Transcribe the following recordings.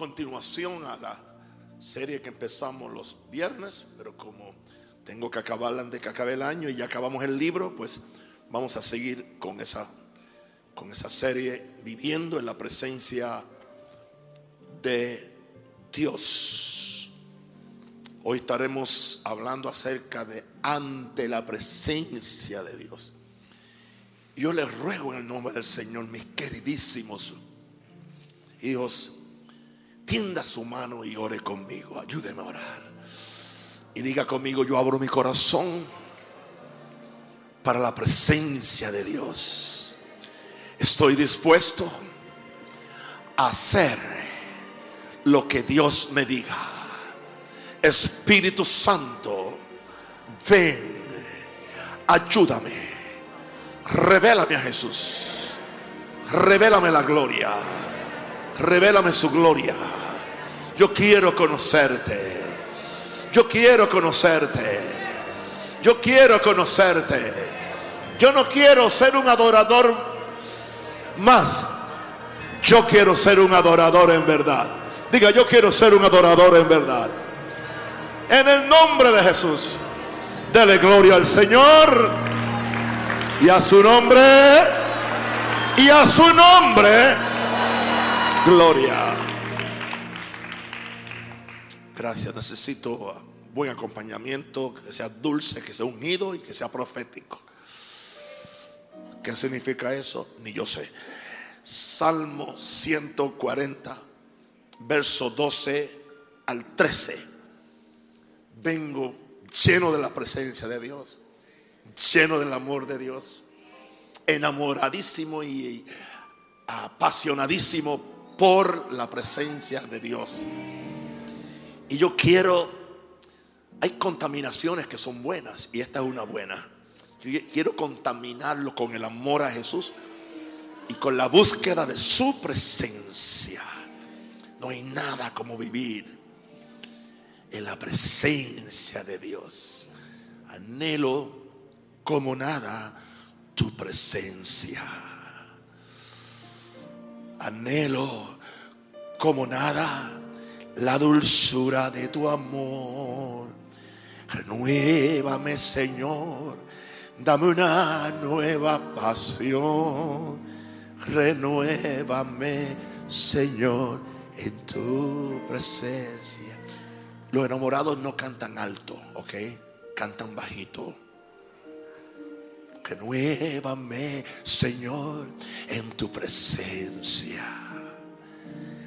continuación a la serie que empezamos los viernes, pero como tengo que acabarla antes de que acabe el año y ya acabamos el libro, pues vamos a seguir con esa, con esa serie, viviendo en la presencia de Dios. Hoy estaremos hablando acerca de ante la presencia de Dios. Yo les ruego en el nombre del Señor, mis queridísimos hijos, tienda su mano y ore conmigo. Ayúdeme a orar. Y diga conmigo, yo abro mi corazón para la presencia de Dios. Estoy dispuesto a hacer lo que Dios me diga. Espíritu Santo, ven, ayúdame, revélame a Jesús, revélame la gloria, revélame su gloria. Yo quiero conocerte, yo quiero conocerte, yo quiero conocerte. Yo no quiero ser un adorador más, yo quiero ser un adorador en verdad. Diga, yo quiero ser un adorador en verdad. En el nombre de Jesús. Dele gloria al Señor. Y a su nombre. Y a su nombre. Gloria. Gracias. Necesito buen acompañamiento. Que sea dulce, que sea unido y que sea profético. ¿Qué significa eso? Ni yo sé. Salmo 140, verso 12 al 13 vengo lleno de la presencia de Dios, lleno del amor de Dios, enamoradísimo y apasionadísimo por la presencia de Dios. Y yo quiero, hay contaminaciones que son buenas y esta es una buena. Yo quiero contaminarlo con el amor a Jesús y con la búsqueda de su presencia. No hay nada como vivir en la presencia de Dios. Anhelo como nada tu presencia. Anhelo como nada la dulzura de tu amor. Renuévame, Señor. Dame una nueva pasión. Renuévame, Señor, en tu presencia. Los enamorados no cantan alto, ¿ok? Cantan bajito. Renuévame, Señor, en tu presencia.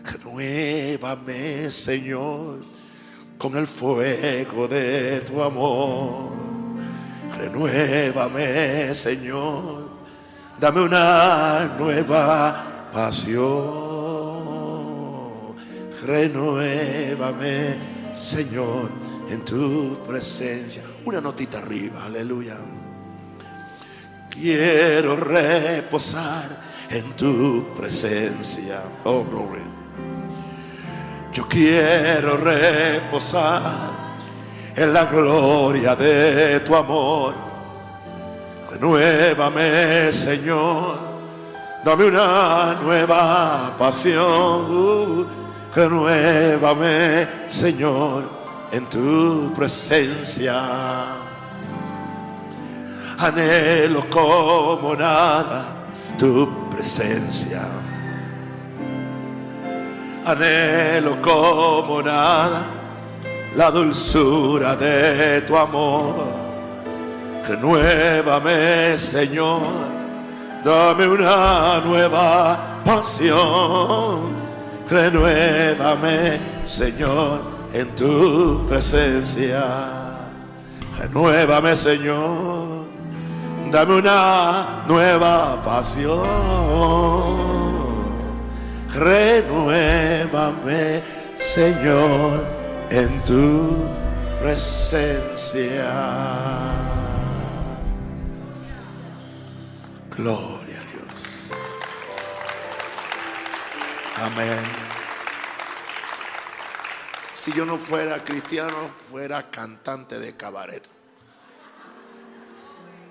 Renuévame, Señor, con el fuego de tu amor. Renuévame, Señor. Dame una nueva pasión. Renuévame Señor, en tu presencia. Una notita arriba, aleluya. Quiero reposar en tu presencia. Oh, gloria. Yo quiero reposar en la gloria de tu amor. Renuévame, Señor. Dame una nueva pasión renuévame, Señor, en tu presencia. Anhelo como nada tu presencia. Anhelo como nada la dulzura de tu amor. Renuévame, Señor. Dame una nueva pasión renuévame, Señor, en tu presencia. Renuévame, Señor, dame una nueva pasión. Renuévame, Señor, en tu presencia. Gloria. Amén. Si yo no fuera cristiano, fuera cantante de cabaret.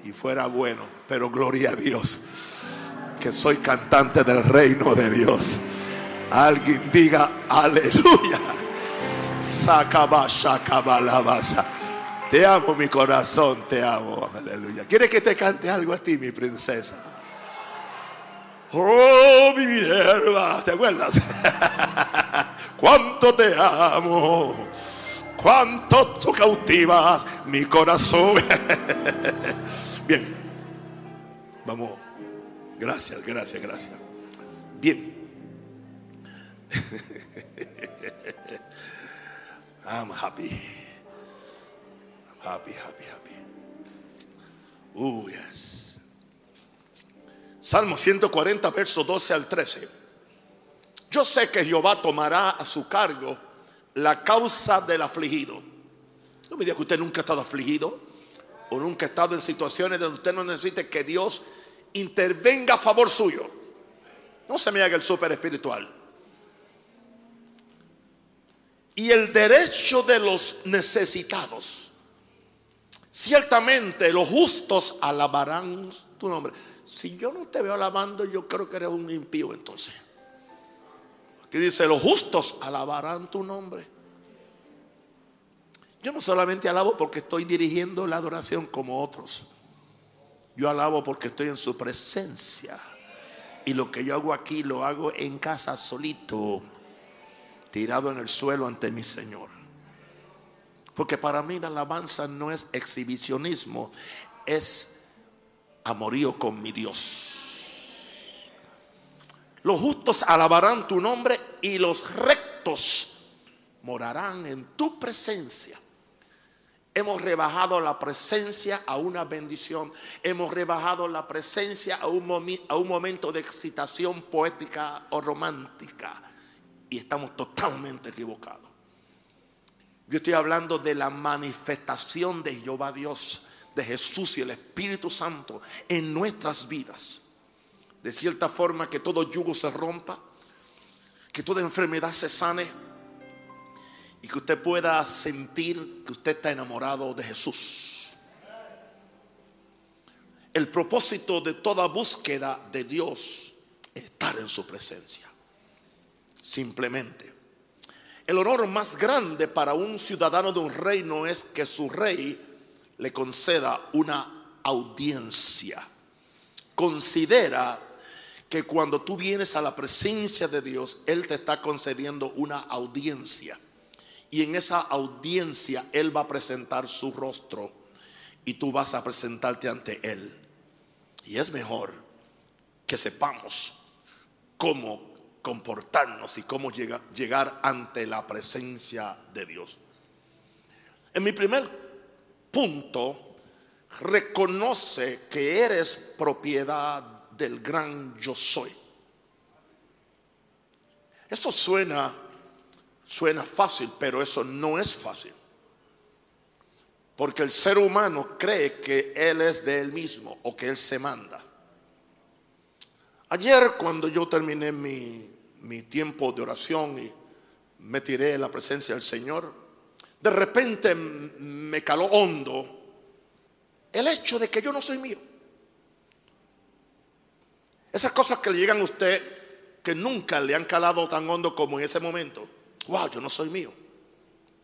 Y fuera bueno, pero gloria a Dios, que soy cantante del reino de Dios. Alguien diga aleluya. Sacaba, sacaba la. Te amo, mi corazón, te amo. Aleluya. ¿Quieres que te cante algo a ti, mi princesa? Oh, mi Minerva, ¿te acuerdas? Cuánto te amo. Cuánto tú cautivas mi corazón. Bien. Vamos. Gracias, gracias, gracias. Bien. I'm happy. I'm happy, happy, happy. Oh, yes. Salmo 140, verso 12 al 13. Yo sé que Jehová tomará a su cargo la causa del afligido. No me diga que usted nunca ha estado afligido o nunca ha estado en situaciones donde usted no necesite que Dios intervenga a favor suyo. No se me haga el súper espiritual y el derecho de los necesitados. Ciertamente los justos alabarán tu nombre. Si yo no te veo alabando, yo creo que eres un impío entonces. Aquí dice, los justos alabarán tu nombre. Yo no solamente alabo porque estoy dirigiendo la adoración como otros. Yo alabo porque estoy en su presencia. Y lo que yo hago aquí lo hago en casa solito tirado en el suelo ante mi Señor. Porque para mí la alabanza no es exhibicionismo, es amorío con mi Dios. Los justos alabarán tu nombre y los rectos morarán en tu presencia. Hemos rebajado la presencia a una bendición. Hemos rebajado la presencia a un, momento de excitación poética o romántica y estamos totalmente equivocados. Yo estoy hablando de la manifestación de Jehová Dios, de Jesús y el Espíritu Santo en nuestras vidas. De cierta forma que todo yugo se rompa, que toda enfermedad se sane y que usted pueda sentir que usted está enamorado de Jesús. El propósito de toda búsqueda de Dios es estar en su presencia simplemente. El honor más grande para un ciudadano de un reino es que su rey le conceda una audiencia. Considera que cuando tú vienes a la presencia de Dios, Él te está concediendo una audiencia. Y en esa audiencia Él va a presentar su rostro y tú vas a presentarte ante Él. Y es mejor que sepamos cómo comportarnos y cómo llegar ante la presencia de Dios. En mi primer punto, reconoce que eres propiedad del gran yo soy. Eso suena suena fácil, pero eso no es fácil. Porque el ser humano cree que él es de él mismo o que él se manda. Ayer cuando yo terminé mi mi tiempo de oración y me tiré en la presencia del Señor, de repente me caló hondo el hecho de que yo no soy mío. Esas cosas que le llegan a usted que nunca le han calado tan hondo como en ese momento. Wow, yo no soy mío.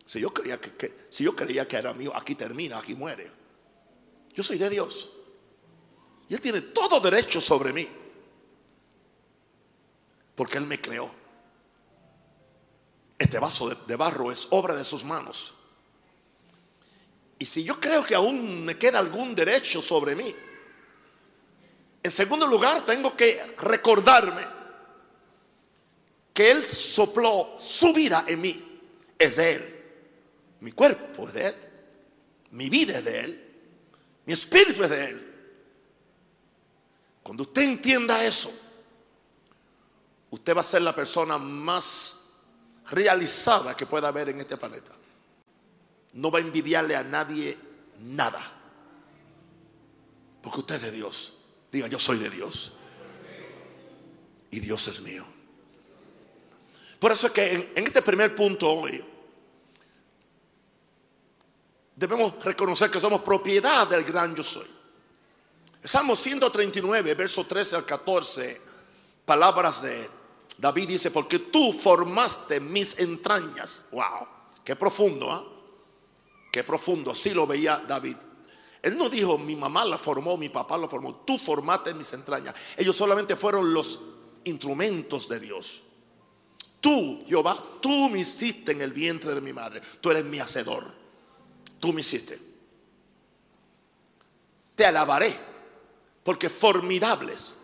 Si yo creía que, si yo creía que era mío, aquí termina, aquí muere. Yo soy de Dios. Y Él tiene todo derecho sobre mí porque Él me creó. Este vaso de, barro es obra de sus manos. Y si yo creo que aún me queda algún derecho sobre mí, en segundo lugar tengo que recordarme que Él sopló su vida en mí. Es de Él. Mi cuerpo es de Él. Mi vida es de Él. Mi espíritu es de Él. Cuando usted entienda eso, usted va a ser la persona más realizada que pueda haber en este planeta. No va a envidiarle a nadie nada. Porque usted es de Dios. Diga, yo soy de Dios. Y Dios es mío. Por eso es que en, este primer punto hoy debemos reconocer que somos propiedad del gran yo soy. Salmo 139, verso 13 al 14, palabras de David dice, porque tú formaste mis entrañas. Wow, qué profundo, ¿ah? Qué profundo, así lo veía David. Él no dijo, mi mamá la formó, mi papá la formó, tú formaste mis entrañas. Ellos solamente fueron los instrumentos de Dios. Tú, Jehová, tú me hiciste en el vientre de mi madre. Tú eres mi hacedor. Tú me hiciste. Te alabaré, porque formidables,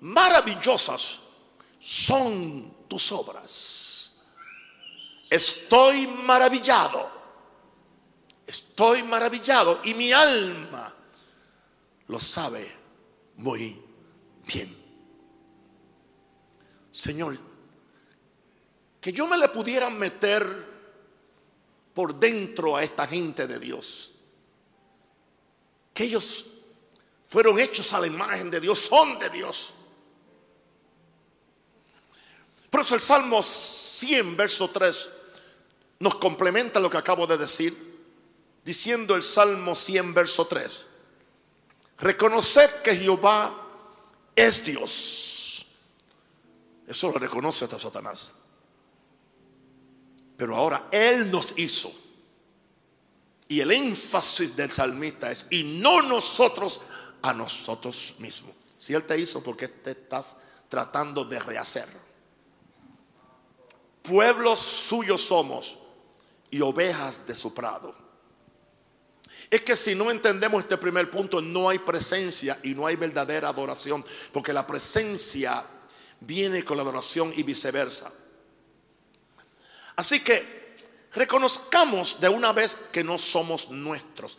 maravillosas son tus obras. Estoy maravillado Estoy maravillado y mi alma lo sabe muy bien. Señor, que yo me le pudiera meter por dentro a esta gente de Dios. Que ellos fueron hechos a la imagen de Dios, son de Dios. Por eso el Salmo 100, verso 3, nos complementa lo que acabo de decir diciendo el Salmo 100, verso 3. Reconoced que Jehová es Dios. Eso lo reconoce hasta Satanás. Pero ahora Él nos hizo. Y el énfasis del salmista es, y no nosotros a nosotros mismos. Si Él te hizo, ¿por qué te estás tratando de rehacer? Pueblos suyos somos y ovejas de su prado. Es que si no entendemos este primer punto, no hay presencia y no hay verdadera adoración, porque la presencia viene con la adoración y viceversa. Así que reconozcamos de una vez que no somos nuestros.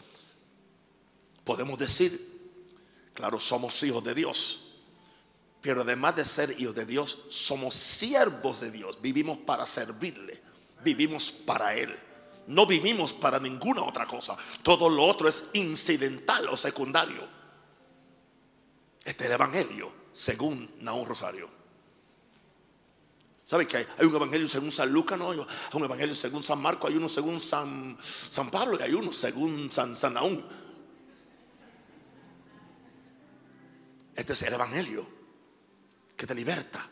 Podemos decir, claro, somos hijos de Dios, pero además de ser hijos de Dios, somos siervos de Dios, vivimos para servirle, vivimos para Él. No vivimos para ninguna otra cosa. Todo lo otro es incidental o secundario. Este es el Evangelio, según Naúm Rosario. ¿Sabe que hay, un evangelio según San Lucas? Hay un evangelio según San Marco, hay uno según San, San Pablo y hay uno según San, San Naúm. Este es el evangelio que te liberta,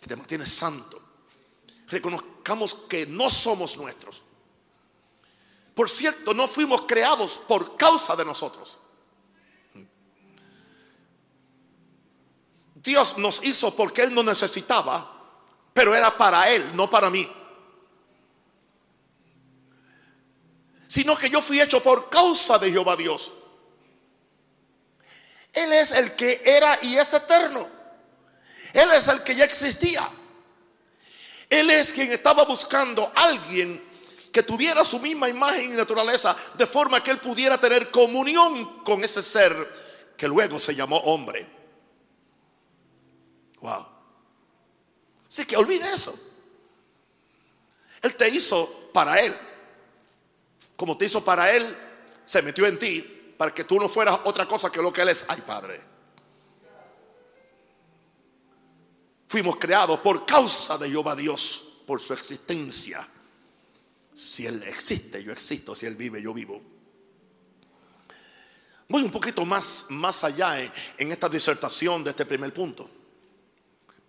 que te mantiene santo. Reconozcamos que no somos nuestros. Por cierto, no fuimos creados por causa de nosotros. Dios nos hizo porque Él no necesitaba, pero era para Él, no para mí. Sino que yo fui hecho por causa de Jehová Dios. Él es el que era y es eterno. Él es el que ya existía. Él es quien estaba buscando a alguien que tuviera su misma imagen y naturaleza, de forma que él pudiera tener comunión con ese ser que luego se llamó hombre. Wow. Así que olvide eso. Él te hizo para él. Como te hizo para él, se metió en ti para que tú no fueras otra cosa que lo que él es. Ay, Padre. Fuimos creados por causa de Jehová Dios, por su existencia. Si Él existe, yo existo. Si Él vive, yo vivo. Voy un poquito más, más allá en, esta disertación de este primer punto.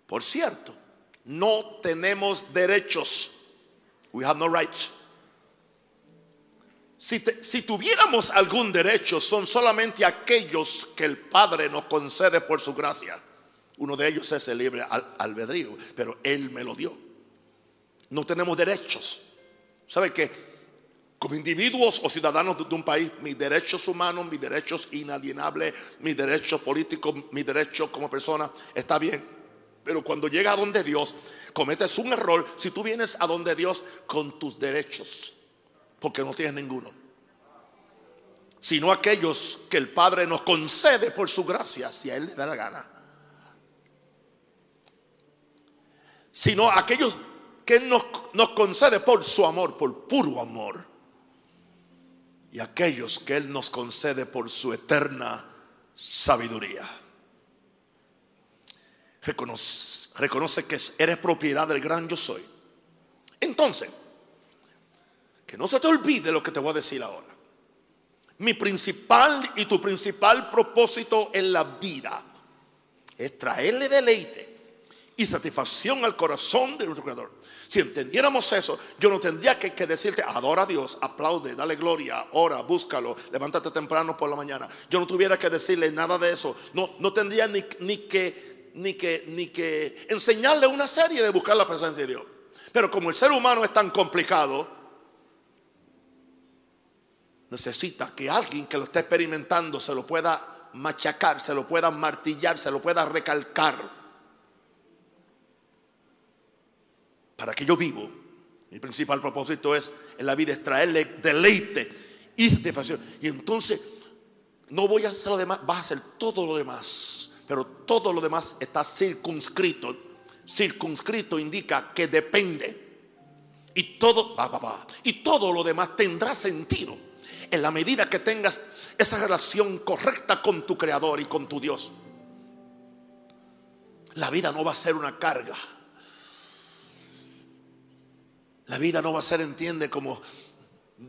Por cierto, no tenemos derechos. We have no rights. Si, si, tuviéramos algún derecho, son solamente aquellos que el Padre nos concede por su gracia. Uno de ellos es el libre albedrío, pero Él me lo dio. No tenemos derechos. ¿Sabe qué? Como individuos o ciudadanos de un país, mis derechos humanos, mis derechos inalienables, mis derechos políticos, mis derechos como persona, está bien. Pero cuando llega a donde Dios, cometes un error si tú vienes a donde Dios con tus derechos, porque no tienes ninguno. Sino aquellos que el Padre nos concede por su gracia, si a Él le da la gana. Sino aquellos que nos, nos concede por su amor, por puro amor. Y aquellos que Él nos concede por su eterna sabiduría. Reconoce, reconoce que eres propiedad del gran yo soy. Entonces, que no se te olvide lo que te voy a decir ahora. Mi principal y tu principal propósito en la vida es traerle deleite y satisfacción al corazón de nuestro Creador. Si entendiéramos eso, yo no tendría que, decirte, adora a Dios, aplaude, dale gloria, ora, búscalo, levántate temprano por la mañana. Yo no tuviera que decirle nada de eso. No, no tendría ni, ni, que, ni, que, ni que enseñarle una serie de buscar la presencia de Dios. Pero como el ser humano es tan complicado, necesita que alguien que lo esté experimentando se lo pueda machacar, se lo pueda martillar, se lo pueda recalcar. para que yo vivo, mi principal propósito es en la vida es traerle deleite y satisfacción. Y entonces no voy a hacer lo demás, vas a hacer todo lo demás. Pero todo lo demás está circunscrito. Circunscrito indica que depende. Y todo, y todo lo demás tendrá sentido en la medida que tengas esa relación correcta con tu creador y con tu Dios. La vida no va a ser una carga. La vida no va a ser, entiende, como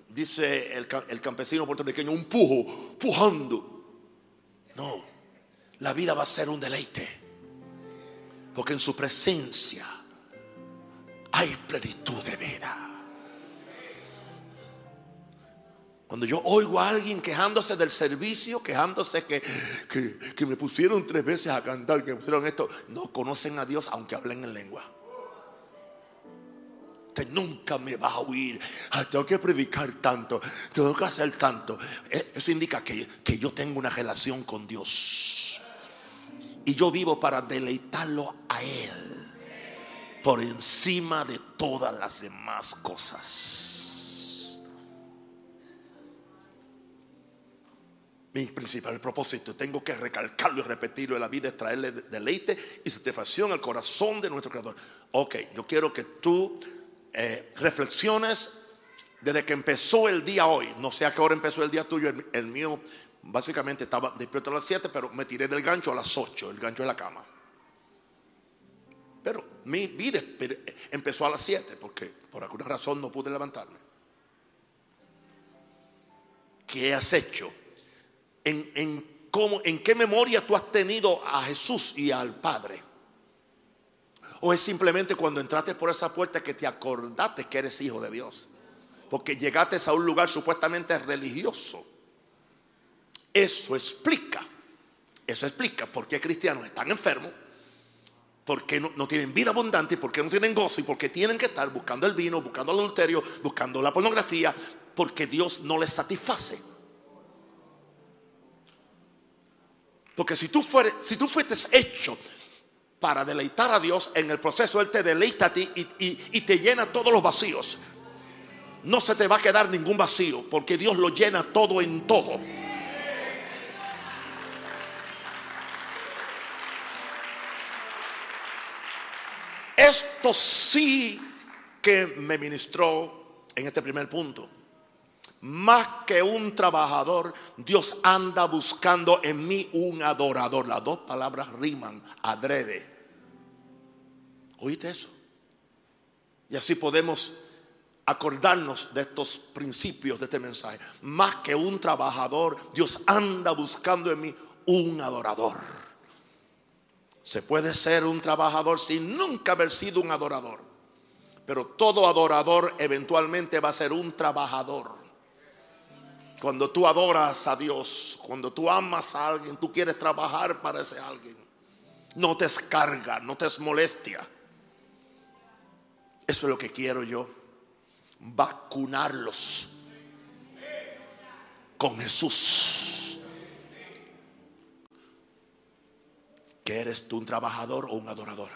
dice el, campesino puertorriqueño, un pujo, pujando. No, la vida va a ser un deleite. Porque en su presencia hay plenitud de vida. Cuando yo oigo a alguien quejándose del servicio, quejándose que, que, me pusieron tres veces a cantar, que me pusieron esto, no conocen a Dios aunque hablen en lengua nunca me va a oír. Tengo que predicar tanto, tengo que hacer tanto. Eh, eso indica que, que yo tengo una relación con Dios. Y yo vivo para deleitarlo a Él. Por encima de todas las demás cosas. Mi principal propósito, tengo que recalcarlo y repetirlo en la vida, es traerle deleite y satisfacción al corazón de nuestro Creador. Ok, yo quiero que tú eh, reflexiones desde que empezó el día hoy. No sé a qué hora empezó el día tuyo, el, mío básicamente estaba despierto a las 7, pero me tiré del gancho a las 8, el gancho de la cama. Pero mi vida empezó a las 7 porque por alguna razón no pude levantarme. ¿Qué has hecho? ¿En, en, cómo, ¿En qué memoria tú has tenido a Jesús y al Padre? ¿O es simplemente cuando entraste por esa puerta que te acordaste que eres hijo de Dios? Porque llegaste a un lugar supuestamente religioso. Eso explica, eso explica por qué cristianos están enfermos, por qué no, tienen vida abundante, por qué no tienen gozo y por qué tienen que estar buscando el vino, buscando el adulterio, buscando la pornografía, porque Dios no les satisface. Porque si tú, fueres, si tú fuetes hecho para deleitar a Dios en el proceso. Él te deleita a ti y, te llena todos los vacíos. No se te va a quedar ningún vacío porque Dios lo llena todo en todo. Esto sí que me ministró en este primer punto. Más que un trabajador, Dios anda buscando en mí un adorador. Las dos palabras riman, adrede. ¿Oíste eso? Y así podemos acordarnos de estos principios de este mensaje. Más que un trabajador, Dios anda buscando en mí un adorador. Se puede ser un trabajador sin nunca haber sido un adorador. Pero todo adorador eventualmente va a ser un trabajador. Cuando tú adoras a Dios, cuando tú amas a alguien, tú quieres trabajar para ese alguien. No te escarga, no te es molestia. Eso es lo que quiero yo. Vacunarlos con Jesús. Que eres tú un trabajador o un adorador.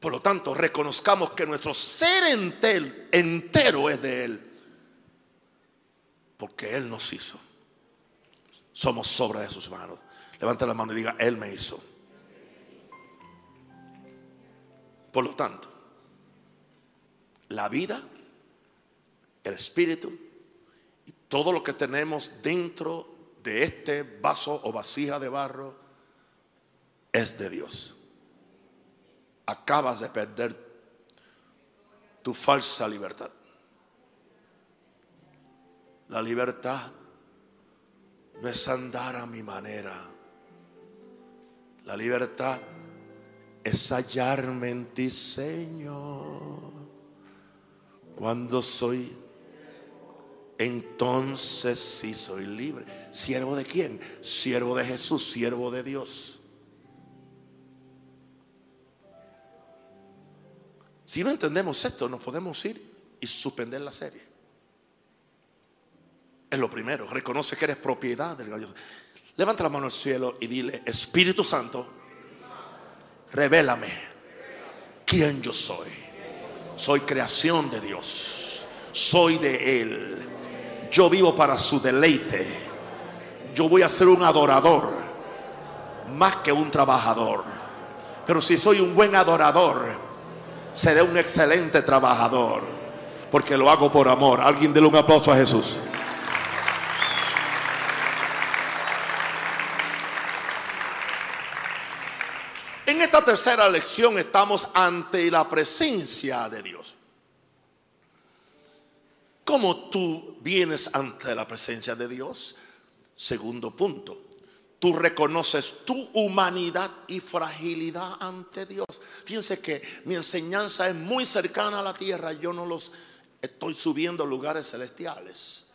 Por lo tanto, reconozcamos que nuestro ser entero es de Él porque Él nos hizo. Somos sobra de sus manos. Levanta la mano y diga, Él me hizo. Por lo tanto, la vida, el espíritu y todo lo que tenemos dentro de este vaso o vasija de barro es de Dios. Acabas de perder tu falsa libertad. La libertad no es andar a mi manera. La libertad es hallarme en ti, Señor. Cuando soy, entonces sí soy libre. ¿Siervo de quién? Siervo de Jesús, siervo de Dios. Si no entendemos esto, nos podemos ir y suspender la serie. Es lo primero. Reconoce que eres propiedad del Dios. Levanta la mano al cielo y dile, Espíritu Santo, revélame quién yo soy. Soy creación de Dios. Soy de Él. Yo vivo para su deleite. Yo voy a ser un adorador más que un trabajador. Pero si soy un buen adorador, seré un excelente trabajador. Porque lo hago por amor. Alguien déle un aplauso a Jesús. En esta tercera lección estamos ante la presencia de Dios. ¿Cómo tú vienes ante la presencia de Dios? Segundo punto, tú reconoces tu humanidad y fragilidad ante Dios. Fíjense que mi enseñanza es muy cercana a la tierra, yo no los estoy subiendo a lugares celestiales.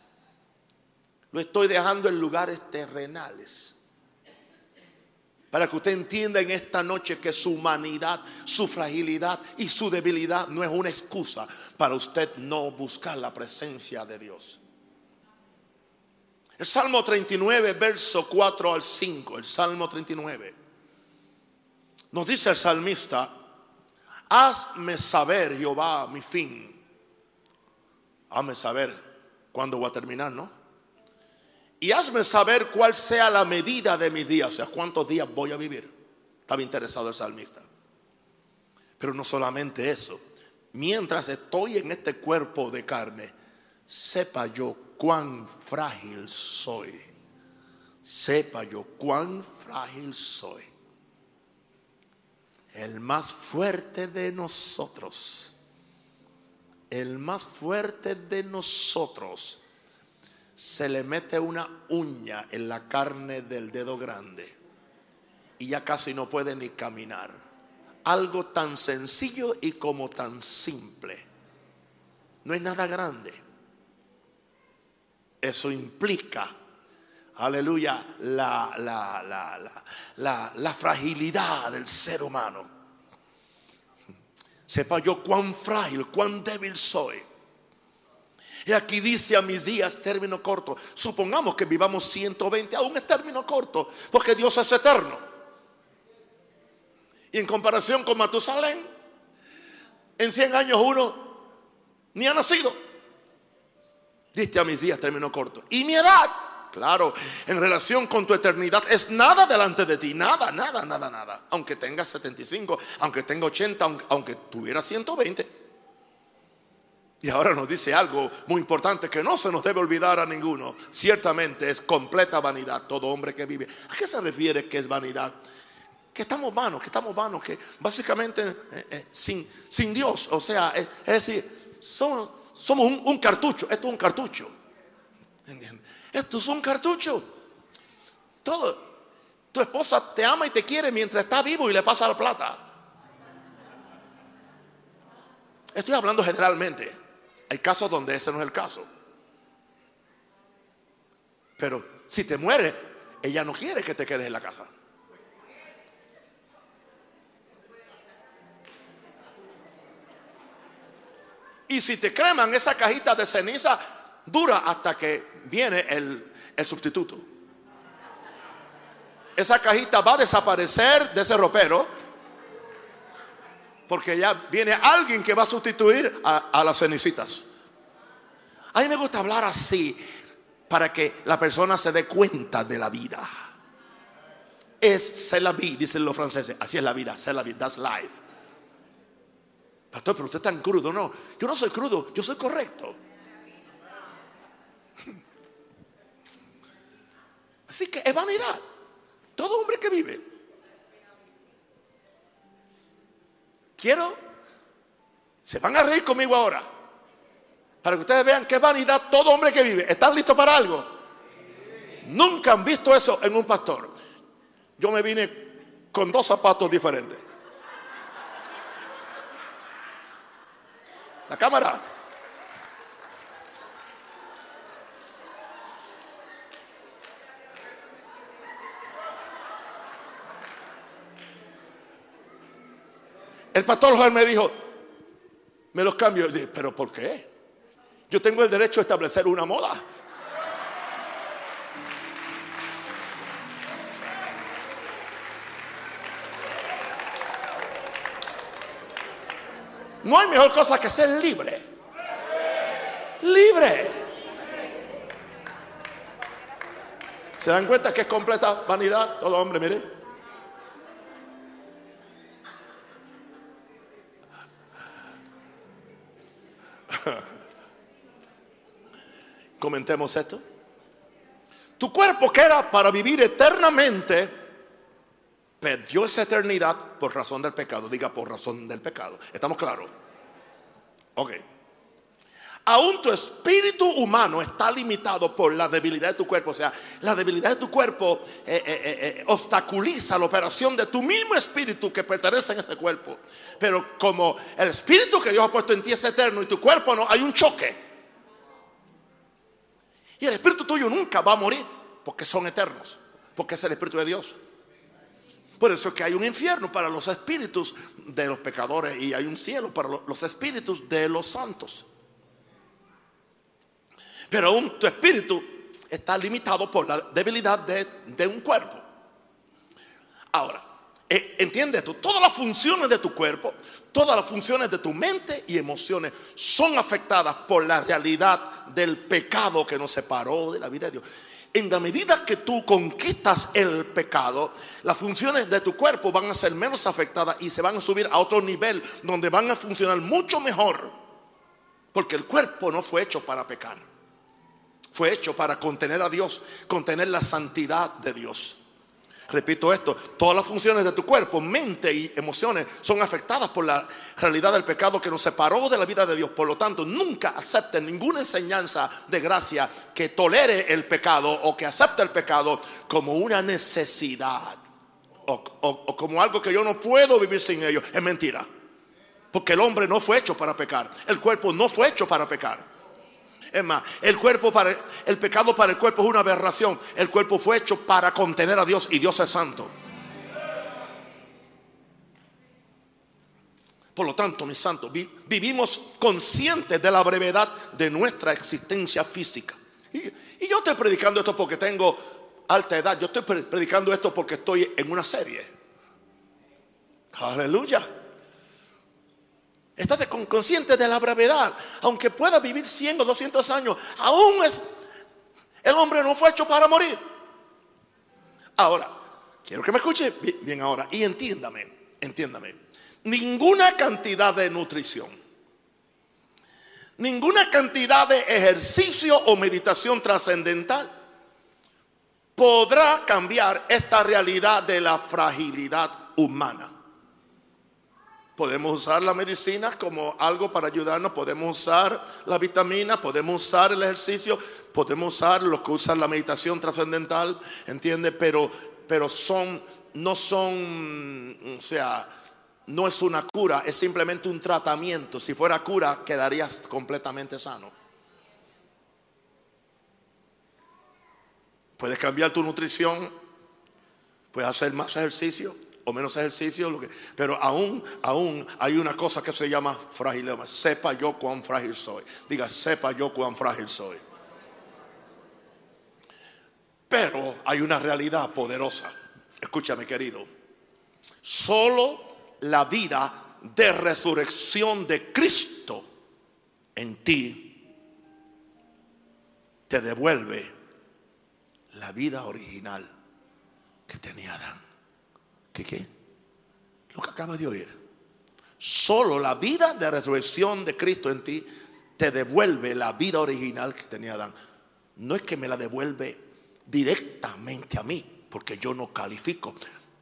Lo estoy dejando en lugares terrenales para que usted entienda en esta noche que su humanidad, su fragilidad y su debilidad no es una excusa para usted no buscar la presencia de Dios. El Salmo 39, verso 4 al 5, el Salmo 39. Nos dice el salmista, hazme saber, Jehová, mi fin. Hazme saber cuándo voy a terminar, ¿no? y hazme saber cuál sea la medida de mis días, o sea, cuántos días voy a vivir. Estaba interesado el salmista. Pero no solamente eso, mientras estoy en este cuerpo de carne, sepa yo cuán frágil soy. Sepa yo cuán frágil soy. El más fuerte de nosotros, el más fuerte de nosotros se le mete una uña en la carne del dedo grande y ya casi no puede ni caminar. Algo tan sencillo y como tan simple. No es nada grande. Eso implica, aleluya, la, la, la, la, fragilidad del ser humano. Sepa yo cuán frágil, cuán débil soy. Y aquí dice a mis días término corto. Supongamos que vivamos 120, aún es término corto, porque Dios es eterno. Y en comparación con Matusalén, en 100 años uno ni ha nacido. Diste a mis días término corto. Y mi edad, claro, en relación con tu eternidad es nada delante de ti, nada, nada, nada, nada. Aunque tengas 75, aunque tenga 80, aunque, aunque tuviera 120. Y ahora nos dice algo muy importante que no se nos debe olvidar a ninguno. Ciertamente es completa vanidad todo hombre que vive. ¿A qué se refiere que es vanidad? Que estamos vanos, que estamos vanos, que básicamente eh, eh, sin, sin Dios, o sea, es, decir, somos, un, cartucho, esto es un cartucho. Esto es un cartucho. Todo, tu esposa te ama y te quiere mientras está vivo y le pasa la plata. Estoy hablando generalmente. Hay casos donde ese no es el caso. Pero si te mueres, ella no quiere que te quedes en la casa. Y si te creman esa cajita de ceniza, dura hasta que viene el, el sustituto. Esa cajita va a desaparecer de ese ropero porque ya viene alguien que va a sustituir a, las cenicitas. A mí me gusta hablar así para que la persona se dé cuenta de la vida. Es c'est la vie, dicen los franceses. Así es la vida, c'est la vie, that's life. Pastor, pero usted es tan crudo. No, yo no soy crudo, yo soy correcto. Así que es vanidad. Todo hombre que vive Quiero, se van a reír conmigo ahora, para que ustedes vean qué vanidad todo hombre que vive. ¿Están listos para algo? Nunca han visto eso en un pastor. Yo me vine con dos zapatos diferentes. La cámara. El pastor Juan me dijo, me los cambio. ¿pero por qué? Yo tengo el derecho a establecer una moda. No hay mejor cosa que ser libre. Libre. ¿Se dan cuenta que es completa vanidad? Todo hombre, mire. Comentemos esto. Tu cuerpo que era para vivir eternamente, perdió esa eternidad por razón del pecado. Diga por razón del pecado. ¿Estamos claros? Ok. Aún tu espíritu humano está limitado por la debilidad de tu cuerpo. O sea, la debilidad de tu cuerpo eh, eh, eh, obstaculiza la operación de tu mismo espíritu que pertenece a ese cuerpo. Pero como el espíritu que Dios ha puesto en ti es eterno y tu cuerpo no, hay un choque. Y el espíritu tuyo nunca va a morir porque son eternos, porque es el espíritu de Dios. Por eso es que hay un infierno para los espíritus de los pecadores y hay un cielo para los espíritus de los santos. Pero aún tu espíritu está limitado por la debilidad de, un cuerpo. Ahora, eh, entiende esto, todas las funciones de tu cuerpo, todas las funciones de tu mente y emociones son afectadas por la realidad del pecado que nos separó de la vida de Dios en la medida que tú conquistas el pecado, las funciones de tu cuerpo van a ser menos afectadas y se van a subir a otro nivel donde van a funcionar mucho mejor. Porque el cuerpo no fue hecho para pecar. Fue hecho para contener a Dios, contener la santidad de Dios. Repito esto, todas las funciones de tu cuerpo, mente y emociones son afectadas por la realidad del pecado que nos separó de la vida de Dios. Por lo tanto, nunca acepten ninguna enseñanza de gracia que tolere el pecado o que acepte el pecado como una necesidad o, o como algo que yo no puedo vivir sin ello. Es mentira. Porque el hombre no fue hecho para pecar. El cuerpo no fue hecho para pecar. Es más, el cuerpo para el pecado para el cuerpo es una aberración. El cuerpo fue hecho para contener a Dios y Dios es santo. Por lo tanto, mis santos, vivimos conscientes de la brevedad de nuestra existencia física. Y, y, yo estoy predicando esto porque tengo alta edad. Yo estoy predicando esto porque estoy en una serie. Aleluya. Estás consciente de la brevedad. Aunque pueda vivir 100 o 200 años, aún es... El hombre no fue hecho para morir. Ahora, quiero que me escuche bien ahora y entiéndame, entiéndame. Ninguna cantidad de nutrición, ninguna cantidad de ejercicio o meditación trascendental podrá cambiar esta realidad de la fragilidad humana. Podemos usar la medicina como algo para ayudarnos, podemos usar la vitamina, podemos usar el ejercicio, podemos usar lo que usa la meditación trascendental, ¿entiende? Pero, pero son, no son, o sea, no es una cura, es simplemente un tratamiento. Si fuera cura, quedarías completamente sano. Puedes cambiar tu nutrición, puedes hacer más ejercicio, o menos ejercicio, pero aún, aún hay una cosa que se llama fragilidad. Sepa yo cuán frágil soy. Diga, sepa yo cuán frágil soy. Pero hay una realidad poderosa. Escúchame, querido. Solo la vida de resurrección de Cristo en ti te devuelve la vida original que tenía Adán. ¿Qué qué? Lo que acaba de oír. Solo la vida de resurrección de Cristo en ti te devuelve la vida original que tenía Adán. No es que me la devuelve directamente a mí, porque yo no califico,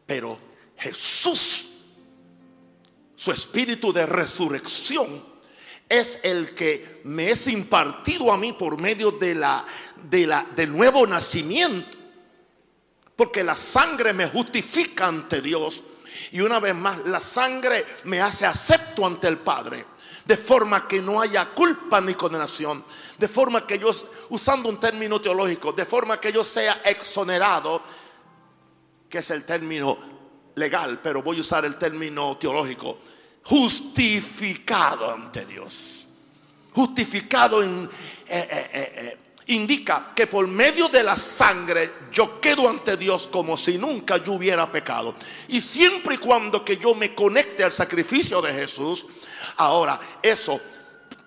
pero Jesús, su espíritu de resurrección, es el que me es impartido a mí por medio de la, de la, del nuevo nacimiento porque la sangre me justifica ante Dios. Y una vez más, la sangre me hace acepto ante el Padre. de forma que no haya culpa ni condenación, de forma que yo, usando un término teológico, de forma que yo sea exonerado, que es el término legal, pero voy a usar el término teológico, justificado ante Dios. Justificado en, eh, eh, eh, indica que por medio de la sangre yo quedo ante Dios como si nunca yo hubiera pecado. Y siempre y cuando que yo me conecte al sacrificio de Jesús, ahora eso,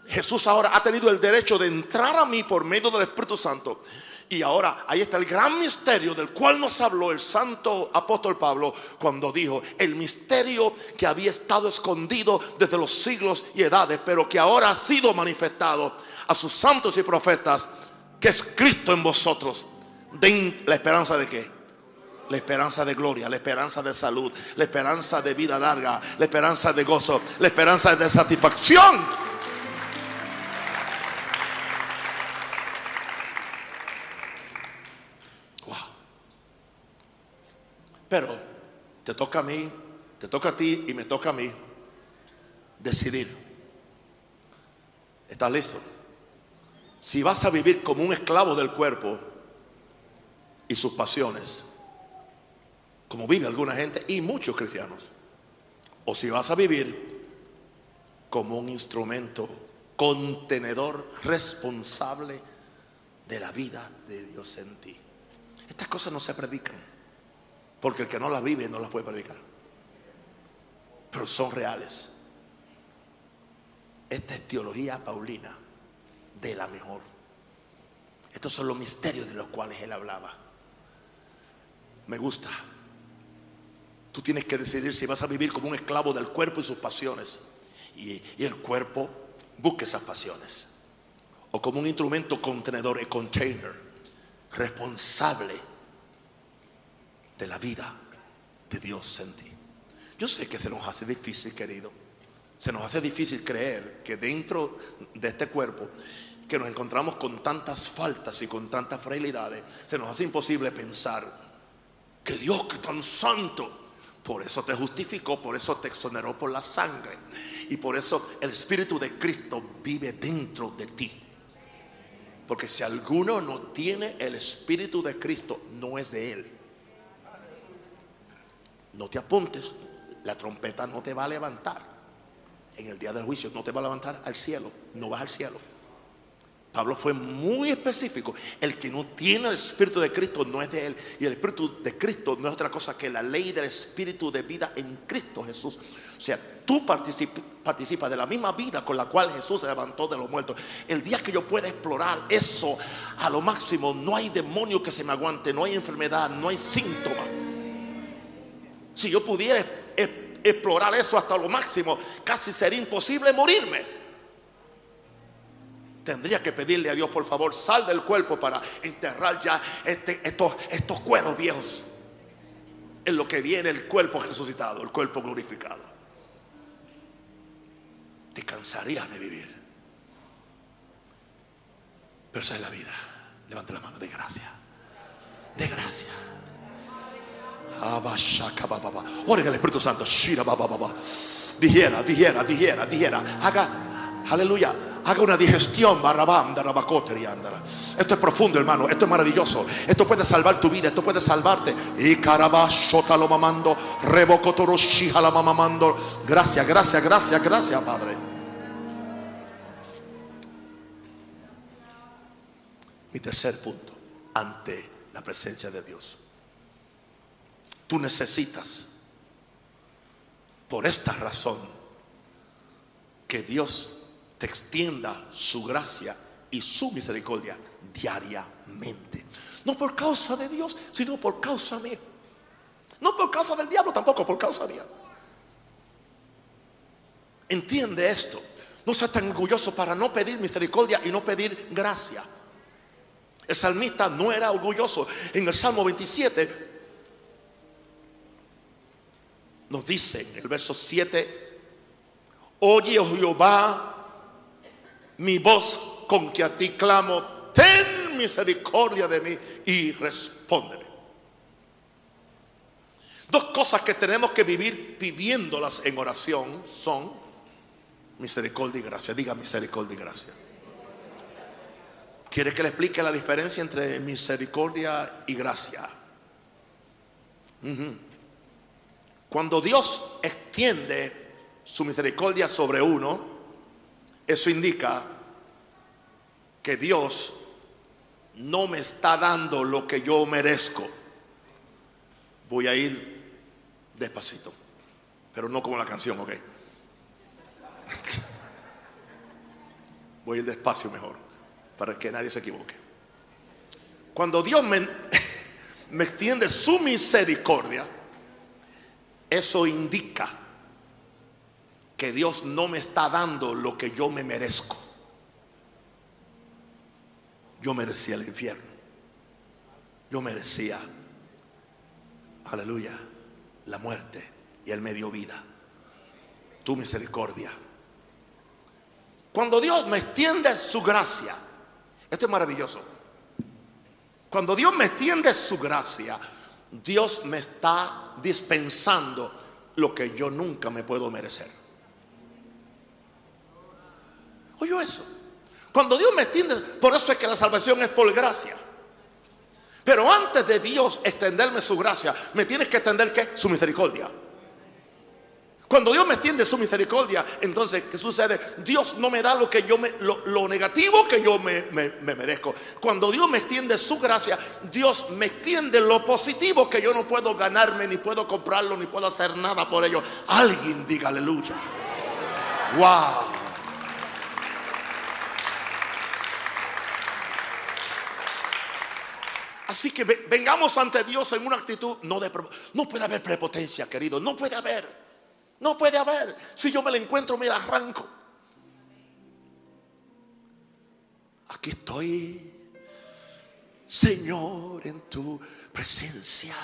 Jesús ahora ha tenido el derecho de entrar a mí por medio del Espíritu Santo. Y ahora ahí está el gran misterio del cual nos habló el santo apóstol Pablo cuando dijo, el misterio que había estado escondido desde los siglos y edades, pero que ahora ha sido manifestado a sus santos y profetas que es Cristo en vosotros. Den la esperanza de qué? La esperanza de gloria, la esperanza de salud, la esperanza de vida larga, la esperanza de gozo, la esperanza de satisfacción. Wow. Pero te toca a mí, te toca a ti y me toca a mí decidir. ¿Estás listo? Si vas a vivir como un esclavo del cuerpo y sus pasiones, como vive alguna gente y muchos cristianos, o si vas a vivir como un instrumento contenedor responsable de la vida de Dios en ti. Estas cosas no se predican, porque el que no las vive no las puede predicar, pero son reales. Esta es teología paulina de la mejor. Estos son los misterios de los cuales él hablaba. Me gusta. Tú tienes que decidir si vas a vivir como un esclavo del cuerpo y sus pasiones. Y, el cuerpo busque esas pasiones. O como un instrumento contenedor, y container, responsable de la vida de Dios en ti. Yo sé que se nos hace difícil, querido. Se nos hace difícil creer que dentro de este cuerpo que nos encontramos con tantas faltas y con tantas fragilidades, se nos hace imposible pensar que Dios que tan santo, por eso te justificó, por eso te exoneró por la sangre y por eso el Espíritu de Cristo vive dentro de ti. Porque si alguno no tiene el Espíritu de Cristo, no es de Él. No te apuntes, la trompeta no te va a levantar en el día del juicio no te va a levantar al cielo, no vas al cielo. Pablo fue muy específico. El que no tiene el Espíritu de Cristo no es de él. Y el Espíritu de Cristo no es otra cosa que la ley del Espíritu de vida en Cristo Jesús. O sea, tú participas de la misma vida con la cual Jesús se levantó de los muertos. El día que yo pueda explorar eso a lo máximo, no hay demonio que se me aguante, no hay enfermedad, no hay síntoma. Si yo pudiera explorar eso hasta lo máximo, casi sería imposible morirme. Tendría que pedirle a Dios, por favor, sal del cuerpo para enterrar ya este, estos, estos cueros viejos. En lo que viene el cuerpo resucitado, el cuerpo glorificado. Te cansarías de vivir. Pero esa es la vida. Levanta la mano de gracia. De gracia. Oren el Espíritu Santo. Dijera, dijera, dijera, dijera. Haga, aleluya. Haga una digestión, Esto es profundo, hermano. Esto es maravilloso. Esto puede salvar tu vida. Esto puede salvarte. Y mamando. Gracias, gracias, gracias, gracias, Padre. Mi tercer punto. Ante la presencia de Dios. Tú necesitas, por esta razón, que Dios te extienda su gracia y su misericordia diariamente. No por causa de Dios, sino por causa mía. No por causa del diablo, tampoco por causa mía. Entiende esto. No seas tan orgulloso para no pedir misericordia y no pedir gracia. El salmista no era orgulloso. En el Salmo 27 nos dice el verso 7, oye oh Jehová mi voz con que a ti clamo, ten misericordia de mí y respóndeme. Dos cosas que tenemos que vivir pidiéndolas en oración son Misericordia y gracia. Diga misericordia y gracia. ¿Quiere que le explique la diferencia entre misericordia y gracia? Cuando Dios extiende su misericordia sobre uno, eso indica que Dios no me está dando lo que yo merezco. Voy a ir despacito, pero no como la canción, ok. Voy a ir despacio mejor, para que nadie se equivoque. Cuando Dios me, me extiende su misericordia, eso indica que Dios no me está dando lo que yo me merezco. Yo merecía el infierno. Yo merecía, aleluya, la muerte y Él me dio vida. Tu misericordia. Cuando Dios me extiende su gracia, esto es maravilloso. Cuando Dios me extiende su gracia, Dios me está dispensando lo que yo nunca me puedo merecer. Oye eso. Cuando Dios me extiende, por eso es que la salvación es por gracia. Pero antes de Dios extenderme su gracia, me tienes que extender ¿qué? Su misericordia. Cuando Dios me extiende su misericordia, entonces, ¿qué sucede? Dios no me da lo que yo me, lo, negativo que yo me, me, merezco. Cuando Dios me extiende su gracia, Dios me extiende lo positivo que yo no puedo ganarme, ni puedo comprarlo, ni puedo hacer nada por ello. Alguien diga aleluya. Wow. Así que vengamos ante Dios en una actitud no de no puede haber prepotencia, querido, no puede haber. No puede haber. Si yo me la encuentro, me la arranco. Aquí estoy, Señor, en tu presencia.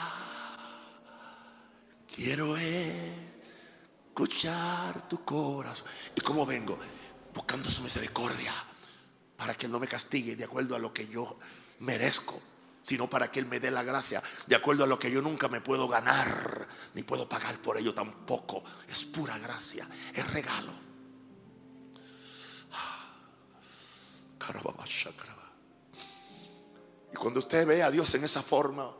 Quiero escuchar tu corazón. ¿Y cómo vengo? Buscando su misericordia para que no me castigue de acuerdo a lo que yo merezco sino para que Él me dé la gracia de acuerdo a lo que yo nunca me puedo ganar, ni puedo pagar por ello tampoco. Es pura gracia, es regalo. Y cuando usted ve a Dios en esa forma,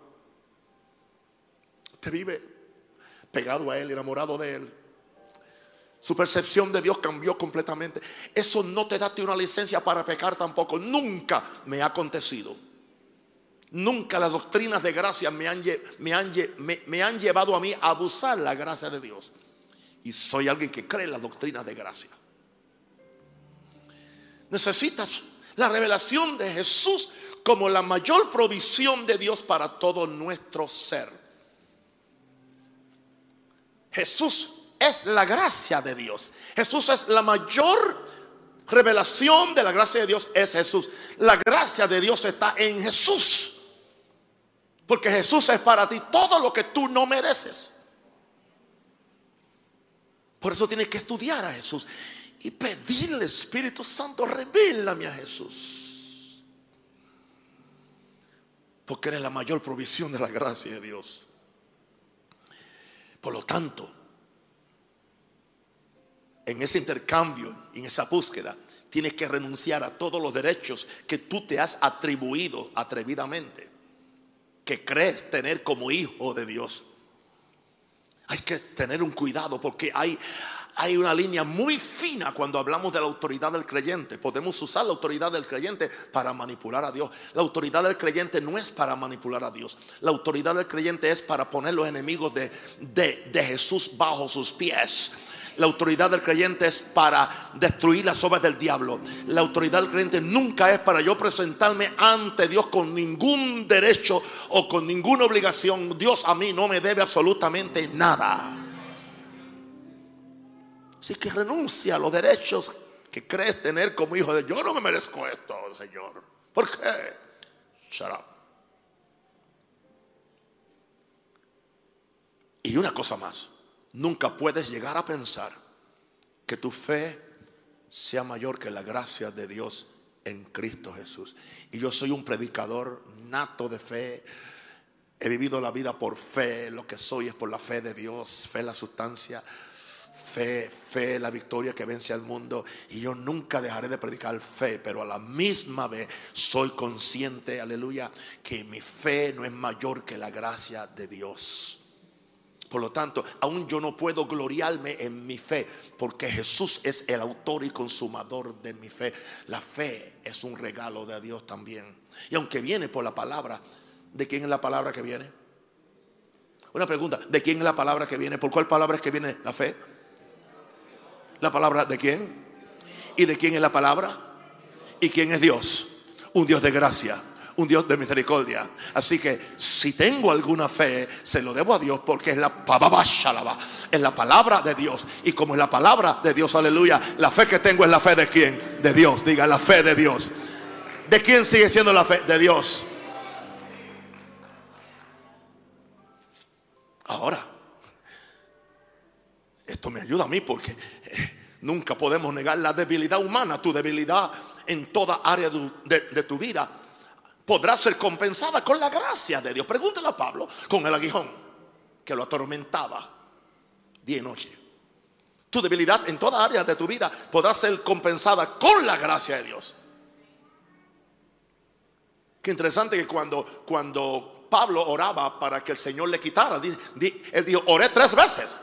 usted vive pegado a Él, enamorado de Él. Su percepción de Dios cambió completamente. Eso no te da una licencia para pecar tampoco. Nunca me ha acontecido. Nunca las doctrinas de gracia me han, me, han, me, han, llevado a mí a abusar la gracia de Dios. Y soy alguien que cree en las doctrinas de gracia. Necesitas la revelación de Jesús como la mayor provisión de Dios para todo nuestro ser. Jesús es la gracia de Dios. Jesús es la mayor revelación de la gracia de Dios. Es Jesús. La gracia de Dios está en Jesús. Porque Jesús es para ti todo lo que tú no mereces. Por eso tienes que estudiar a Jesús y pedirle Espíritu Santo, revélame a Jesús. Porque eres la mayor provisión de la gracia de Dios. Por lo tanto, en ese intercambio, en esa búsqueda, tienes que renunciar a todos los derechos que tú te has atribuido atrevidamente que crees tener como hijo de Dios. Hay que tener un cuidado porque hay, hay una línea muy fina cuando hablamos de la autoridad del creyente. Podemos usar la autoridad del creyente para manipular a Dios. La autoridad del creyente no es para manipular a Dios. La autoridad del creyente es para poner los enemigos de, de, de Jesús bajo sus pies. La autoridad del creyente es para destruir las obras del diablo. La autoridad del creyente nunca es para yo presentarme ante Dios con ningún derecho o con ninguna obligación. Dios a mí no me debe absolutamente nada. Así que renuncia a los derechos que crees tener como hijo de yo no me merezco esto, Señor. ¿Por qué? Shut up. Y una cosa más nunca puedes llegar a pensar que tu fe sea mayor que la gracia de Dios en Cristo Jesús. Y yo soy un predicador nato de fe. He vivido la vida por fe. Lo que soy es por la fe de Dios. Fe la sustancia. fe, fe, la victoria que vence al mundo. Y yo nunca dejaré de predicar fe, pero a la misma vez soy consciente, aleluya, que mi fe no es mayor que la gracia de Dios. Por lo tanto, aún yo no puedo gloriarme en mi fe, porque Jesús es el autor y consumador de mi fe. La fe es un regalo de Dios también. Y aunque viene por la palabra, ¿de quién es la palabra que viene? Una pregunta, ¿de quién es la palabra que viene? ¿Por cuál palabra es que viene la fe? ¿La palabra de quién? ¿Y de quién es la palabra? ¿Y quién es Dios? Un Dios de gracia un Dios de misericordia. Así que si tengo alguna fe, se lo debo a Dios porque es la es la palabra de Dios. Y como es la palabra de Dios, aleluya, la fe que tengo es la fe de quién? De Dios. Diga, la fe de Dios. ¿De quién sigue siendo la fe? De Dios. Ahora, esto me ayuda a mí porque eh, nunca podemos negar la debilidad humana, tu debilidad en toda área de tu vida podrá ser compensada con la gracia de Dios. Pregúntale a Pablo con el aguijón que lo atormentaba día y noche. Tu debilidad en toda área de tu vida podrá ser compensada con la gracia de Dios. Qué interesante que cuando, cuando Pablo oraba para que el Señor le quitara, él dijo, oré tres veces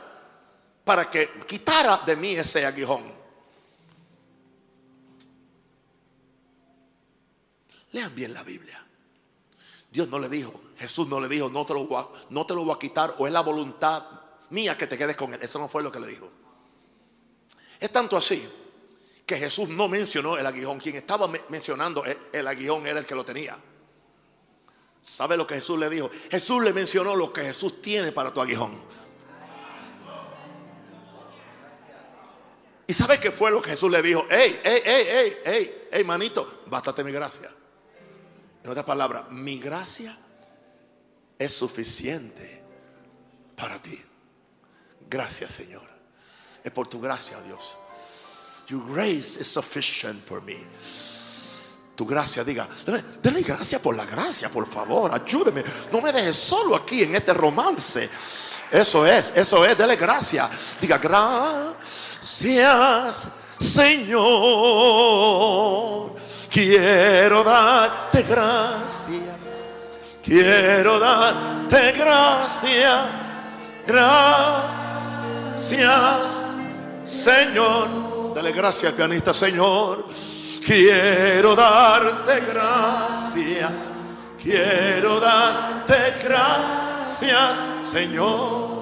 para que quitara de mí ese aguijón. Lean bien la Biblia. Dios no le dijo, Jesús no le dijo, no te, lo voy a, no te lo voy a quitar o es la voluntad mía que te quedes con él. Eso no fue lo que le dijo. Es tanto así que Jesús no mencionó el aguijón. Quien estaba mencionando el, aguijón era el que lo tenía. ¿Sabe lo que Jesús le dijo? Jesús le mencionó lo que Jesús tiene para tu aguijón. ¿Y sabe qué fue lo que Jesús le dijo? Ey, ey, ey, ey, ey, ey, manito, bástate mi gracia. En otras palabras, mi gracia es suficiente para ti. Gracias, Señor. Es por tu gracia, Dios. Your grace is sufficient for me. Tu gracia, diga, denle gracias por la gracia, por favor, ayúdeme. No me dejes solo aquí en este romance. Eso es, eso es, dele gracias. Diga, gracias, Señor Quiero darte gracia. Quiero darte gracia. Gracias, Señor. Dale gracias al pianista, Señor. Quiero darte gracia. Quiero darte gracias, Señor.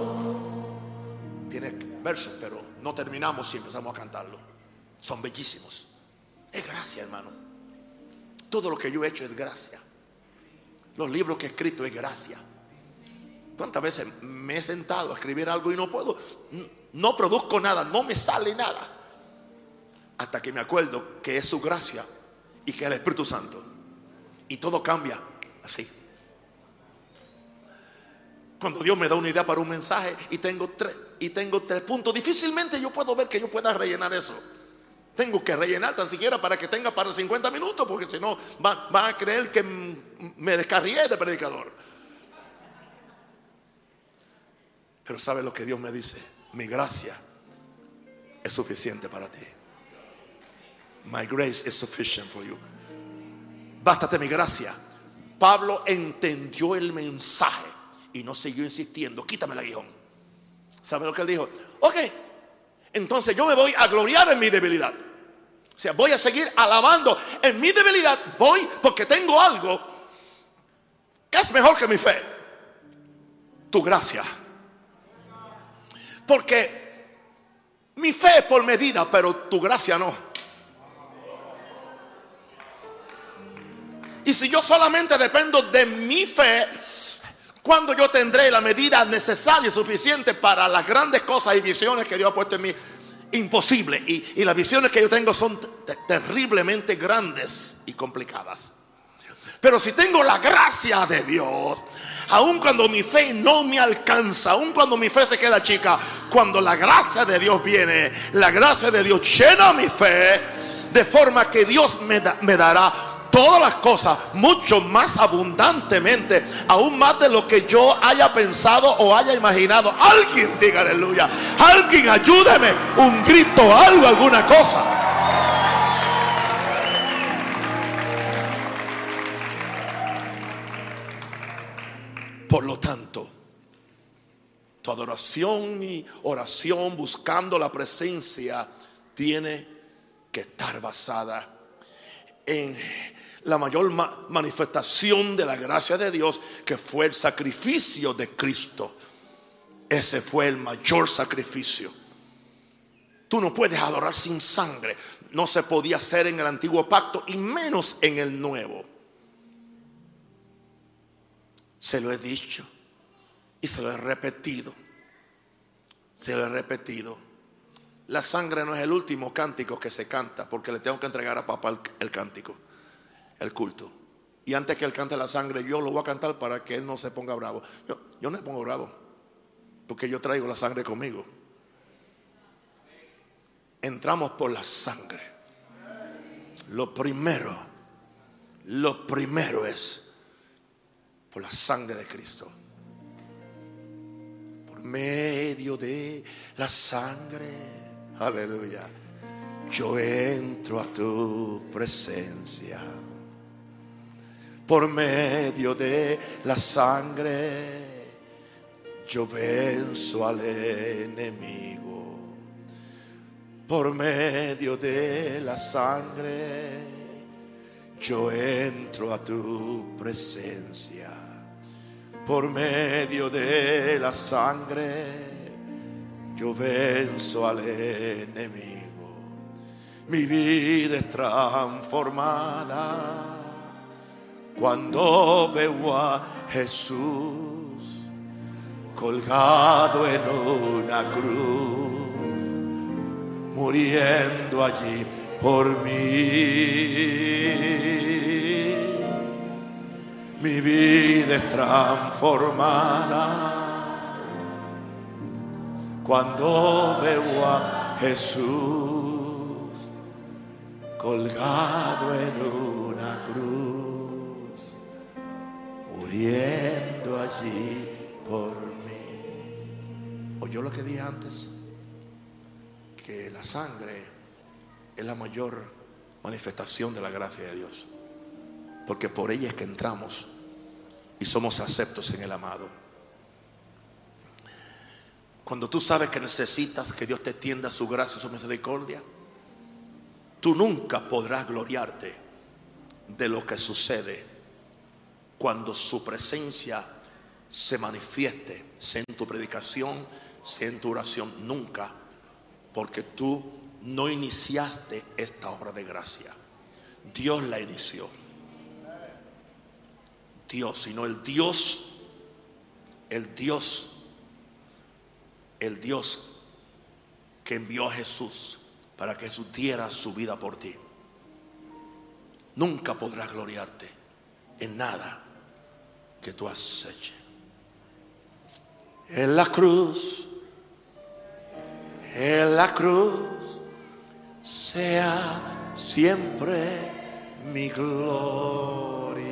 Tiene versos, pero no terminamos si empezamos a cantarlo. Son bellísimos. Es gracia, hermano. Todo lo que yo he hecho es gracia. Los libros que he escrito es gracia. ¿Cuántas veces me he sentado a escribir algo y no puedo? No produzco nada, no me sale nada. Hasta que me acuerdo que es su gracia y que es el Espíritu Santo. Y todo cambia así. Cuando Dios me da una idea para un mensaje y tengo tres, y tengo tres puntos, difícilmente yo puedo ver que yo pueda rellenar eso. Tengo que rellenar tan siquiera para que tenga para 50 minutos, porque si no van va a creer que me descarrié de predicador. Pero ¿sabe lo que Dios me dice? Mi gracia es suficiente para ti. My grace is sufficient for you. Bástate mi gracia. Pablo entendió el mensaje y no siguió insistiendo. Quítame el aguijón. ¿Sabe lo que él dijo? Ok, entonces yo me voy a gloriar en mi debilidad. O sea, voy a seguir alabando en mi debilidad. Voy porque tengo algo que es mejor que mi fe. Tu gracia. Porque mi fe es por medida, pero tu gracia no. Y si yo solamente dependo de mi fe, cuando yo tendré la medida necesaria y suficiente para las grandes cosas y visiones que Dios ha puesto en mí, imposible. Y, las visiones que yo tengo son terriblemente grandes y complicadas. Pero si tengo la gracia de Dios, aun cuando mi fe no me alcanza, aun cuando mi fe se queda chica, cuando la gracia de Dios viene, la gracia de Dios llena mi fe, de forma que Dios me, me dará todas las cosas mucho más abundantemente, aún más de lo que yo haya pensado o haya imaginado. Alguien diga aleluya. Alguien ayúdeme. Un grito, algo, alguna cosa. Por lo tanto, tu adoración y oración buscando la presencia tiene que estar basada en la mayor manifestación de la gracia de Dios, que fue el sacrificio de Cristo. Ese fue el mayor sacrificio. Tú no puedes adorar sin sangre. No se podía hacer en el antiguo pacto y menos en el nuevo. Se lo he dicho y se lo he repetido. Se lo he repetido. La sangre no es el último cántico que se canta porque le tengo que entregar a papá el, cántico, el culto. Y antes que él cante la sangre, yo lo voy a cantar para que él no se ponga bravo. Yo, yo no me pongo bravo porque yo traigo la sangre conmigo. Entramos por la sangre. Lo primero, lo primero es por la sangre de Cristo. Por medio de la sangre Aleluya. Yo entro a tu presencia por medio de la sangre. Yo venzo al enemigo por medio de la sangre. Yo entro a tu presencia por medio de la sangre yo venzo al enemigo. Mi vida es transformada cuando veo a Jesús colgado en una cruz, muriendo allí por mí. Mi vida es transformada cuando veo a Jesús colgado en una cruz, muriendo allí por mí. ¿Oyó lo que dije antes? Que la sangre es la mayor manifestación de la gracia de Dios. Porque por ella es que entramos y somos aceptos en el amado. Cuando tú sabes que necesitas que Dios te tienda su gracia y su misericordia, tú nunca podrás gloriarte de lo que sucede cuando su presencia se manifieste, sea en tu predicación, sea en tu oración, nunca, porque tú no iniciaste esta obra de gracia. Dios la inició. Dios, sino el Dios, el Dios el Dios que envió a Jesús para que Jesús diera su vida por ti. Nunca podrás gloriarte en nada que tú has hecho. En la cruz, en la cruz, sea siempre mi gloria.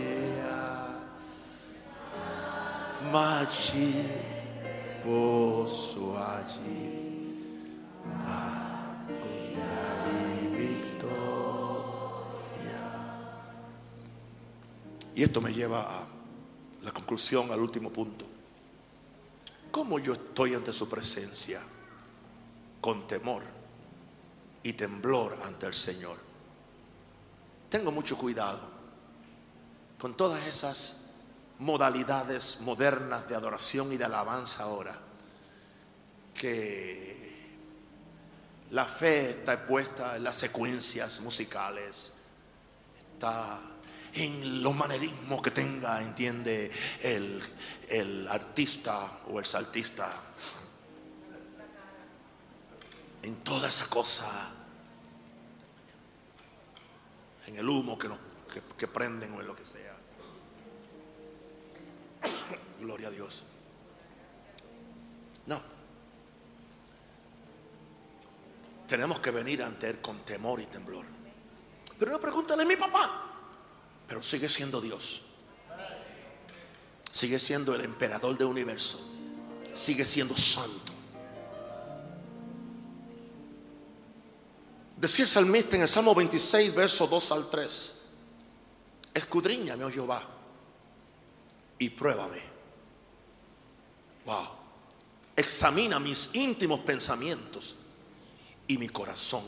Machi posso allí y. Y esto me lleva a la conclusión, al último punto. ¿Cómo yo estoy ante su presencia? Con temor y temblor ante el Señor. Tengo mucho cuidado con todas esas modalidades modernas de adoración y de alabanza ahora. Que la fe está puesta en las secuencias musicales, está en los manerismos que tenga, entiende, el, el artista o el saltista. En toda esa cosa, en el humo que, nos, que prenden o en lo que sea. Gloria a Dios. No. Tenemos que venir ante Él con temor y temblor. Pero no pregúntale a mi papá. Pero sigue siendo Dios. Sigue siendo el emperador del universo. Sigue siendo santo. Decía el salmista en el Salmo 26, verso 2 al 3. Escudriñame, oh Jehová, y pruébame. Wow. Examina mis íntimos pensamientos y mi corazón,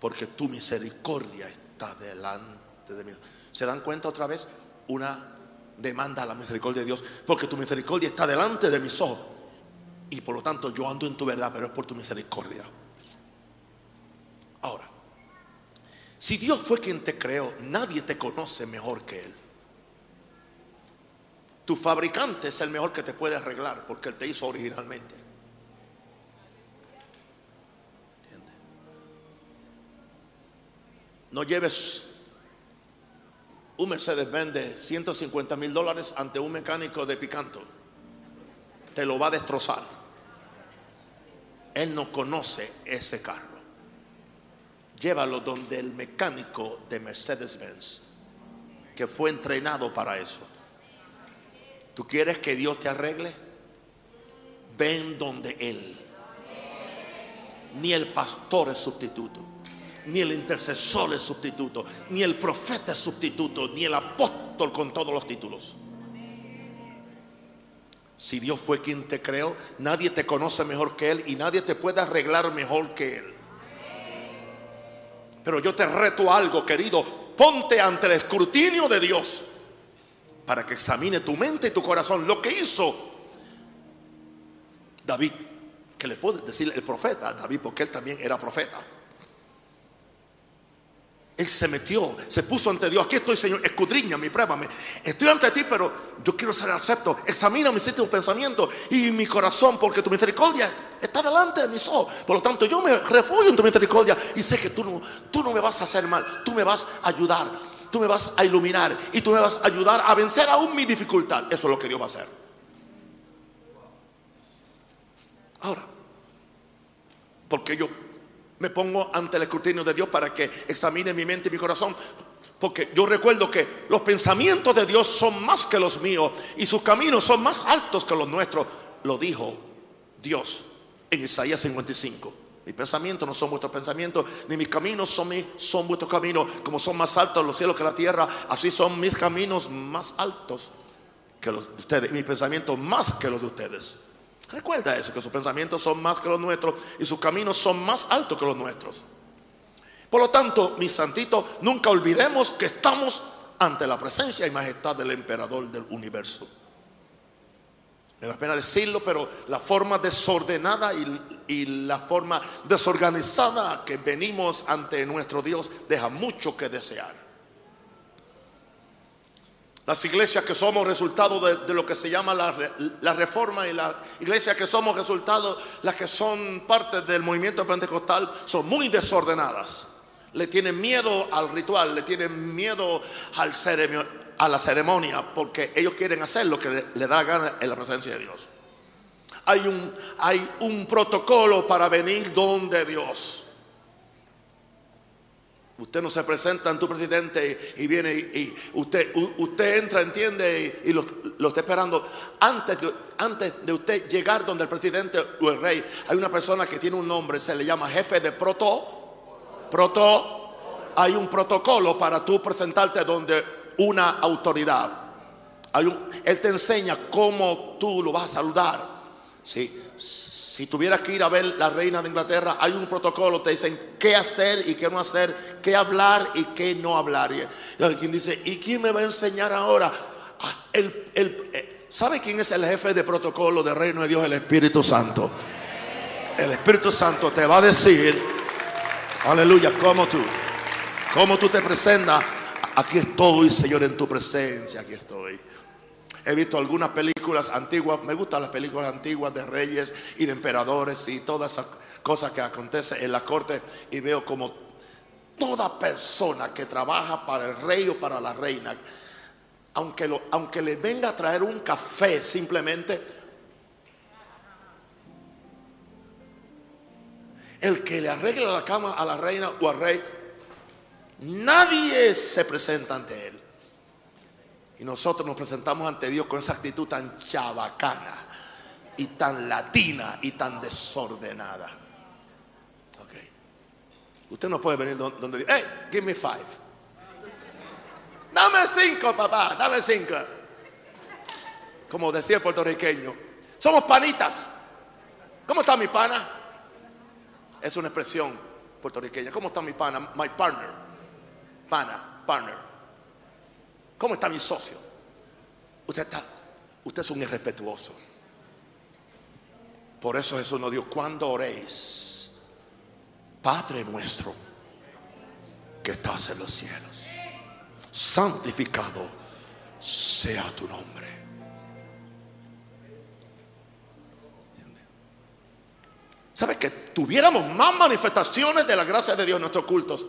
porque tu misericordia está delante de mí. ¿Se dan cuenta otra vez? Una demanda a la misericordia de Dios, porque tu misericordia está delante de mis ojos. Y por lo tanto yo ando en tu verdad, pero es por tu misericordia. Ahora, si Dios fue quien te creó, nadie te conoce mejor que Él. Tu fabricante es el mejor que te puede arreglar porque Él te hizo originalmente. ¿Entiendes? No lleves un Mercedes Benz de 150 mil dólares ante un mecánico de Picanto. Te lo va a destrozar. Él no conoce ese carro llévalo donde el mecánico de Mercedes-Benz, que fue entrenado para eso. ¿Tú quieres que Dios te arregle? Ven donde Él. Ni el pastor es sustituto, ni el intercesor es sustituto, ni el profeta es sustituto, ni el apóstol con todos los títulos. Si Dios fue quien te creó, nadie te conoce mejor que Él y nadie te puede arreglar mejor que Él. Pero yo te reto algo, querido. Ponte ante el escrutinio de Dios para que examine tu mente y tu corazón. Lo que hizo David, que le puede decir el profeta, David, porque él también era profeta. Él se metió, se puso ante Dios. Aquí estoy, Señor, escudriñame, pruébame. Estoy ante ti, pero yo quiero ser acepto. Examina mis sitios pensamientos y mi corazón, porque tu misericordia está delante de mis ojos. Por lo tanto, yo me refugio en tu misericordia y sé que tú no, tú no me vas a hacer mal. Tú me vas a ayudar, tú me vas a iluminar y tú me vas a ayudar a vencer aún mi dificultad. Eso es lo que Dios va a hacer. Ahora, porque yo me pongo ante el escrutinio de Dios para que examine mi mente y mi corazón. Porque yo recuerdo que los pensamientos de Dios son más que los míos y sus caminos son más altos que los nuestros. Lo dijo Dios en Isaías 55. Mis pensamientos no son vuestros pensamientos, ni mis caminos son, son vuestros caminos. Como son más altos los cielos que la tierra, así son mis caminos más altos que los de ustedes. Y mis pensamientos más que los de ustedes. Recuerda eso, que sus pensamientos son más que los nuestros y sus caminos son más altos que los nuestros. Por lo tanto, mis santitos, nunca olvidemos que estamos ante la presencia y majestad del emperador del universo. Me da pena decirlo, pero la forma desordenada y, la forma desorganizada que venimos ante nuestro Dios deja mucho que desear. Las iglesias que somos resultado de, lo que se llama la, reforma y las iglesias que somos resultado, las que son parte del movimiento pentecostal, son muy desordenadas. Le tienen miedo al ritual, le tienen miedo al a la ceremonia, porque ellos quieren hacer lo que le, da gana en la presencia de Dios. Hay un, hay un protocolo para venir donde Dios. Usted no se presenta en tu presidente y viene y, usted, usted entra, entiende, y, lo, está esperando. Antes de, antes de usted llegar donde el presidente o el rey, hay una persona que tiene un nombre, se le llama jefe de proto. Proto. Hay un protocolo para tú presentarte donde una autoridad. Hay un, él te enseña cómo tú lo vas a saludar. Si tuvieras que ir a ver la reina de Inglaterra, hay un protocolo, te dicen qué hacer y qué no hacer, qué hablar y qué no hablar. Y alguien dice, ¿y quién me va a enseñar ahora? Ah, el, eh, ¿Sabe quién es el jefe de protocolo del reino de Dios? El Espíritu Santo. El Espíritu Santo te va a decir, aleluya, cómo tú, cómo tú te presentas. Aquí estoy, Señor, en tu presencia, aquí estoy. He visto algunas películas antiguas, me gustan las películas antiguas de reyes y de emperadores y todas esas cosas que acontecen en la corte y veo como toda persona que trabaja para el rey o para la reina, aunque, aunque le venga a traer un café simplemente, el que le arregle la cama a la reina o al rey Nadie se presenta ante Él. Y nosotros nos presentamos ante Dios con esa actitud tan chabacana y tan latina y tan desordenada. Ok. Usted no puede venir donde dice, hey, give me five. Dame cinco, papá, dame cinco. Como decía el puertorriqueño, somos panitas. ¿Cómo está mi pana? Es una expresión puertorriqueña. ¿Cómo está mi pana? My partner. Pana, partner. ¿Cómo está mi socio? Usted está, usted es un irrespetuoso. Por eso Jesús nos dijo, cuando oréis, Padre nuestro, que estás en los cielos, santificado sea tu nombre. ¿Sabes que tuviéramos más manifestaciones de la gracia de Dios en nuestros cultos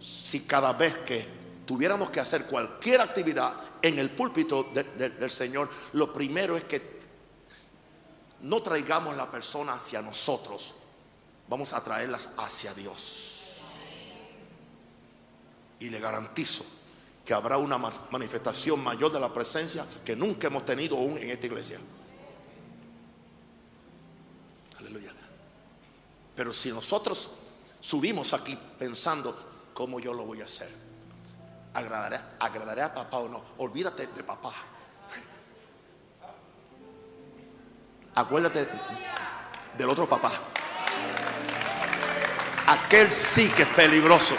si cada vez que tuviéramos que hacer cualquier actividad en el púlpito del Señor, lo primero es que no traigamos la persona hacia nosotros, vamos a traerlas hacia Dios. Y le garantizo que habrá una manifestación mayor de la presencia que nunca hemos tenido aún en esta iglesia. Aleluya. Pero si nosotros subimos aquí pensando cómo yo lo voy a hacer, agradaré, agradaré a papá o no, olvídate de papá. Acuérdate del otro papá. Aquel sí que es peligroso.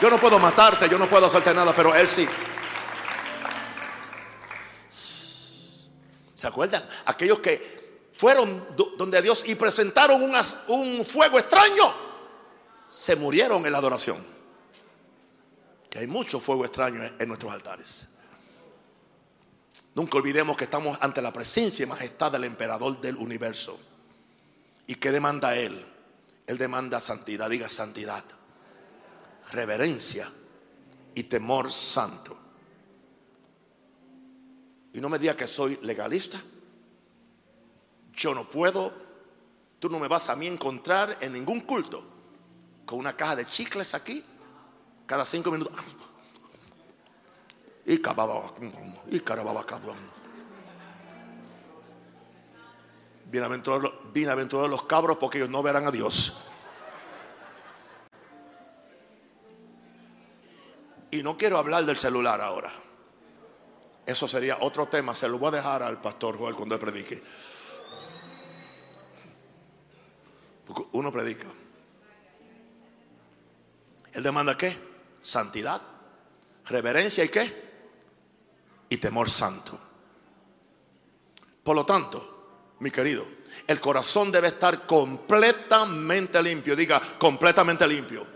Yo no puedo matarte, yo no puedo hacerte nada, pero él sí. ¿Se acuerdan? Aquellos que fueron donde Dios y presentaron un fuego extraño, se murieron en la adoración. Que hay mucho fuego extraño en nuestros altares. Nunca olvidemos que estamos ante la presencia y majestad del emperador del universo. ¿Y qué demanda él? Él demanda santidad, diga santidad, reverencia y temor santo. Y no me diga que soy legalista. Yo no puedo, tú no me vas a mí encontrar en ningún culto con una caja de chicles aquí cada cinco minutos. Y Bienaventurados, bienaventurados los cabros porque ellos no verán a Dios. Y no quiero hablar del celular ahora. Eso sería otro tema. Se lo voy a dejar al pastor Joel cuando él predique. Porque uno predica. Él demanda qué? Santidad, reverencia y qué? y temor santo. Por lo tanto, mi querido, el corazón debe estar completamente limpio. Diga, completamente limpio.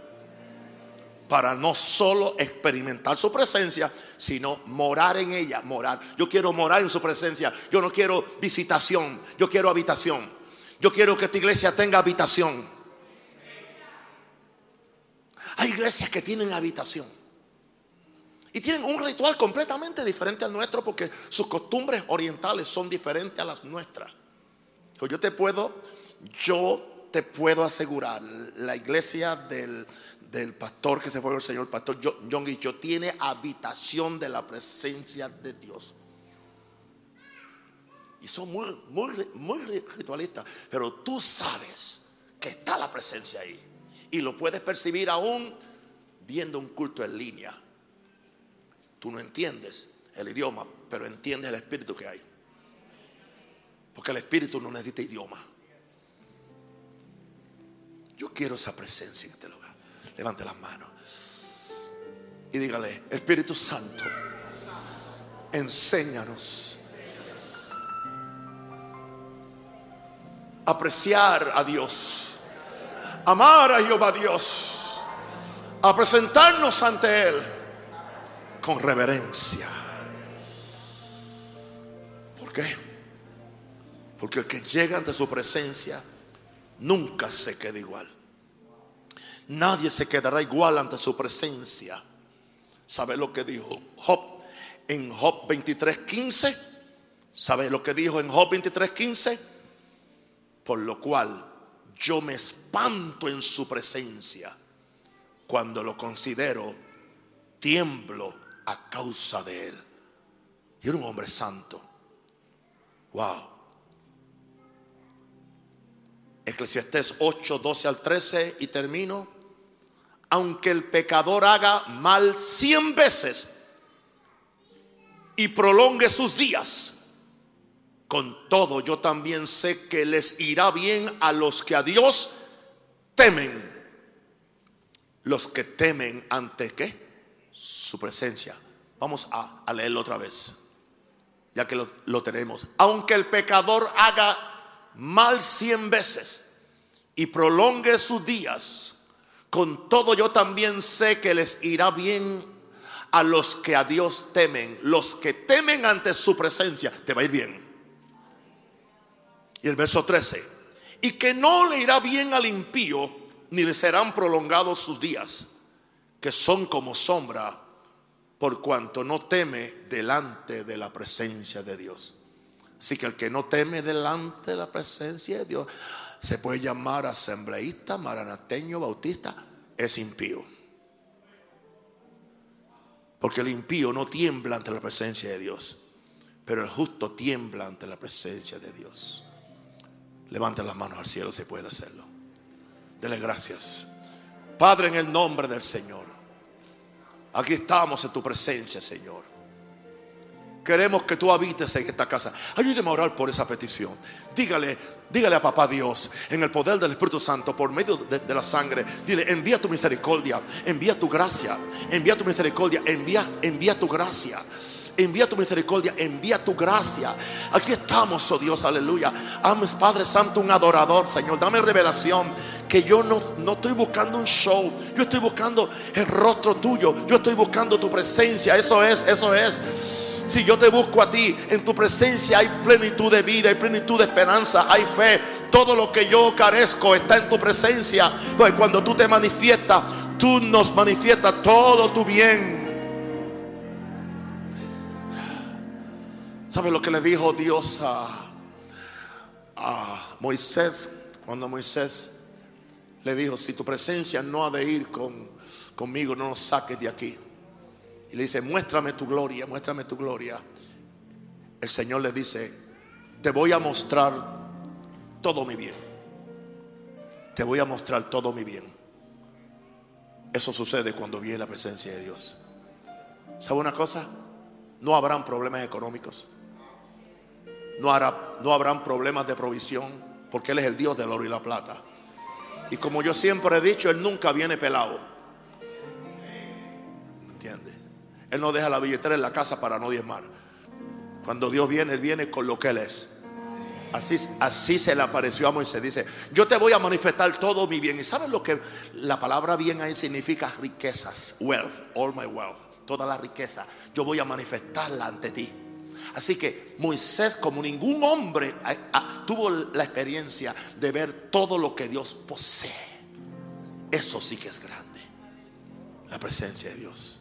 Para no solo experimentar su presencia, sino morar en ella, morar. Yo quiero morar en su presencia. Yo no quiero visitación, yo quiero habitación. Yo quiero que esta iglesia tenga habitación. Hay iglesias que tienen habitación. Y tienen un ritual completamente diferente al nuestro porque sus costumbres orientales son diferentes a las nuestras. Yo te puedo, yo te puedo asegurar, la iglesia del, pastor que se fue el Señor, pastor John Guicho, tiene habitación de la presencia de Dios. Y son muy, muy, muy ritualistas, pero tú sabes que está la presencia ahí. Y lo puedes percibir aún viendo un culto en línea Tú no entiendes el idioma, pero entiendes el espíritu que hay. Porque el espíritu no necesita idioma. Yo quiero esa presencia en este lugar. Levante las manos. Y dígale, Espíritu Santo, enséñanos apreciar a Dios, amar a Jehová Dios, a presentarnos ante Él con reverencia. ¿Por qué? Porque el que llega ante su presencia nunca se queda igual. Nadie se quedará igual ante su presencia. ¿Sabe lo que dijo Job en Job 23:15? ¿Sabe lo que dijo en Job 23:15? Por lo cual yo me espanto en su presencia cuando lo considero tiemblo a causa de él. Y era un hombre santo. Wow. Eclesiastés 8, 12 al 13 y termino. Aunque el pecador haga mal cien veces y prolongue sus días, con todo yo también sé que les irá bien a los que a Dios temen. Los que temen ante qué? Su presencia. Vamos a, leerlo otra vez, ya que lo, lo tenemos. Aunque el pecador haga mal cien veces y prolongue sus días, con todo yo también sé que les irá bien a los que a Dios temen, los que temen ante su presencia, te va a ir bien. Y el verso 13, y que no le irá bien al impío, ni le serán prolongados sus días, que son como sombra, por cuanto no teme delante de la presencia de Dios. Así que el que no teme delante de la presencia de Dios se puede llamar asambleísta, maranateño, bautista, es impío. Porque el impío no tiembla ante la presencia de Dios, pero el justo tiembla ante la presencia de Dios. Levante las manos al cielo si puede hacerlo. Dele gracias. Padre, en el nombre del Señor. Aquí estamos en tu presencia, Señor. Queremos que tú habites en esta casa. Ayúdeme a orar por esa petición. Dígale, dígale a papá Dios, en el poder del Espíritu Santo, por medio de, de, la sangre. Dile, envía tu misericordia, envía tu gracia, envía tu misericordia, envía, envía tu gracia envía tu misericordia, envía tu gracia. Aquí estamos, oh Dios, aleluya. Ames, Padre Santo, un adorador, Señor. Dame revelación que yo no, no estoy buscando un show. Yo estoy buscando el rostro tuyo. Yo estoy buscando tu presencia. Eso es, eso es. Si yo te busco a ti, en tu presencia hay plenitud de vida, hay plenitud de esperanza, hay fe. Todo lo que yo carezco está en tu presencia. Pues cuando tú te manifiestas, tú nos manifiestas todo tu bien. ¿Sabe lo que le dijo Dios a, a Moisés? Cuando Moisés le dijo, si tu presencia no ha de ir con, conmigo, no nos saques de aquí. Y le dice, muéstrame tu gloria, muéstrame tu gloria. El Señor le dice, te voy a mostrar todo mi bien. Te voy a mostrar todo mi bien. Eso sucede cuando viene la presencia de Dios. ¿Sabe una cosa? No habrán problemas económicos no, hará, no habrán problemas de provisión, porque Él es el Dios del oro y la plata. Y como yo siempre he dicho, Él nunca viene pelado. ¿Entiende? Él no deja la billetera en la casa para no diezmar. Cuando Dios viene, Él viene con lo que Él es. Así, así se le apareció a Moisés. Dice, yo te voy a manifestar todo mi bien. ¿Y sabes lo que la palabra bien ahí significa? Riquezas, wealth, all my wealth, toda la riqueza. Yo voy a manifestarla ante ti. Así que Moisés, como ningún hombre, tuvo la experiencia de ver todo lo que Dios posee. Eso sí que es grande. La presencia de Dios.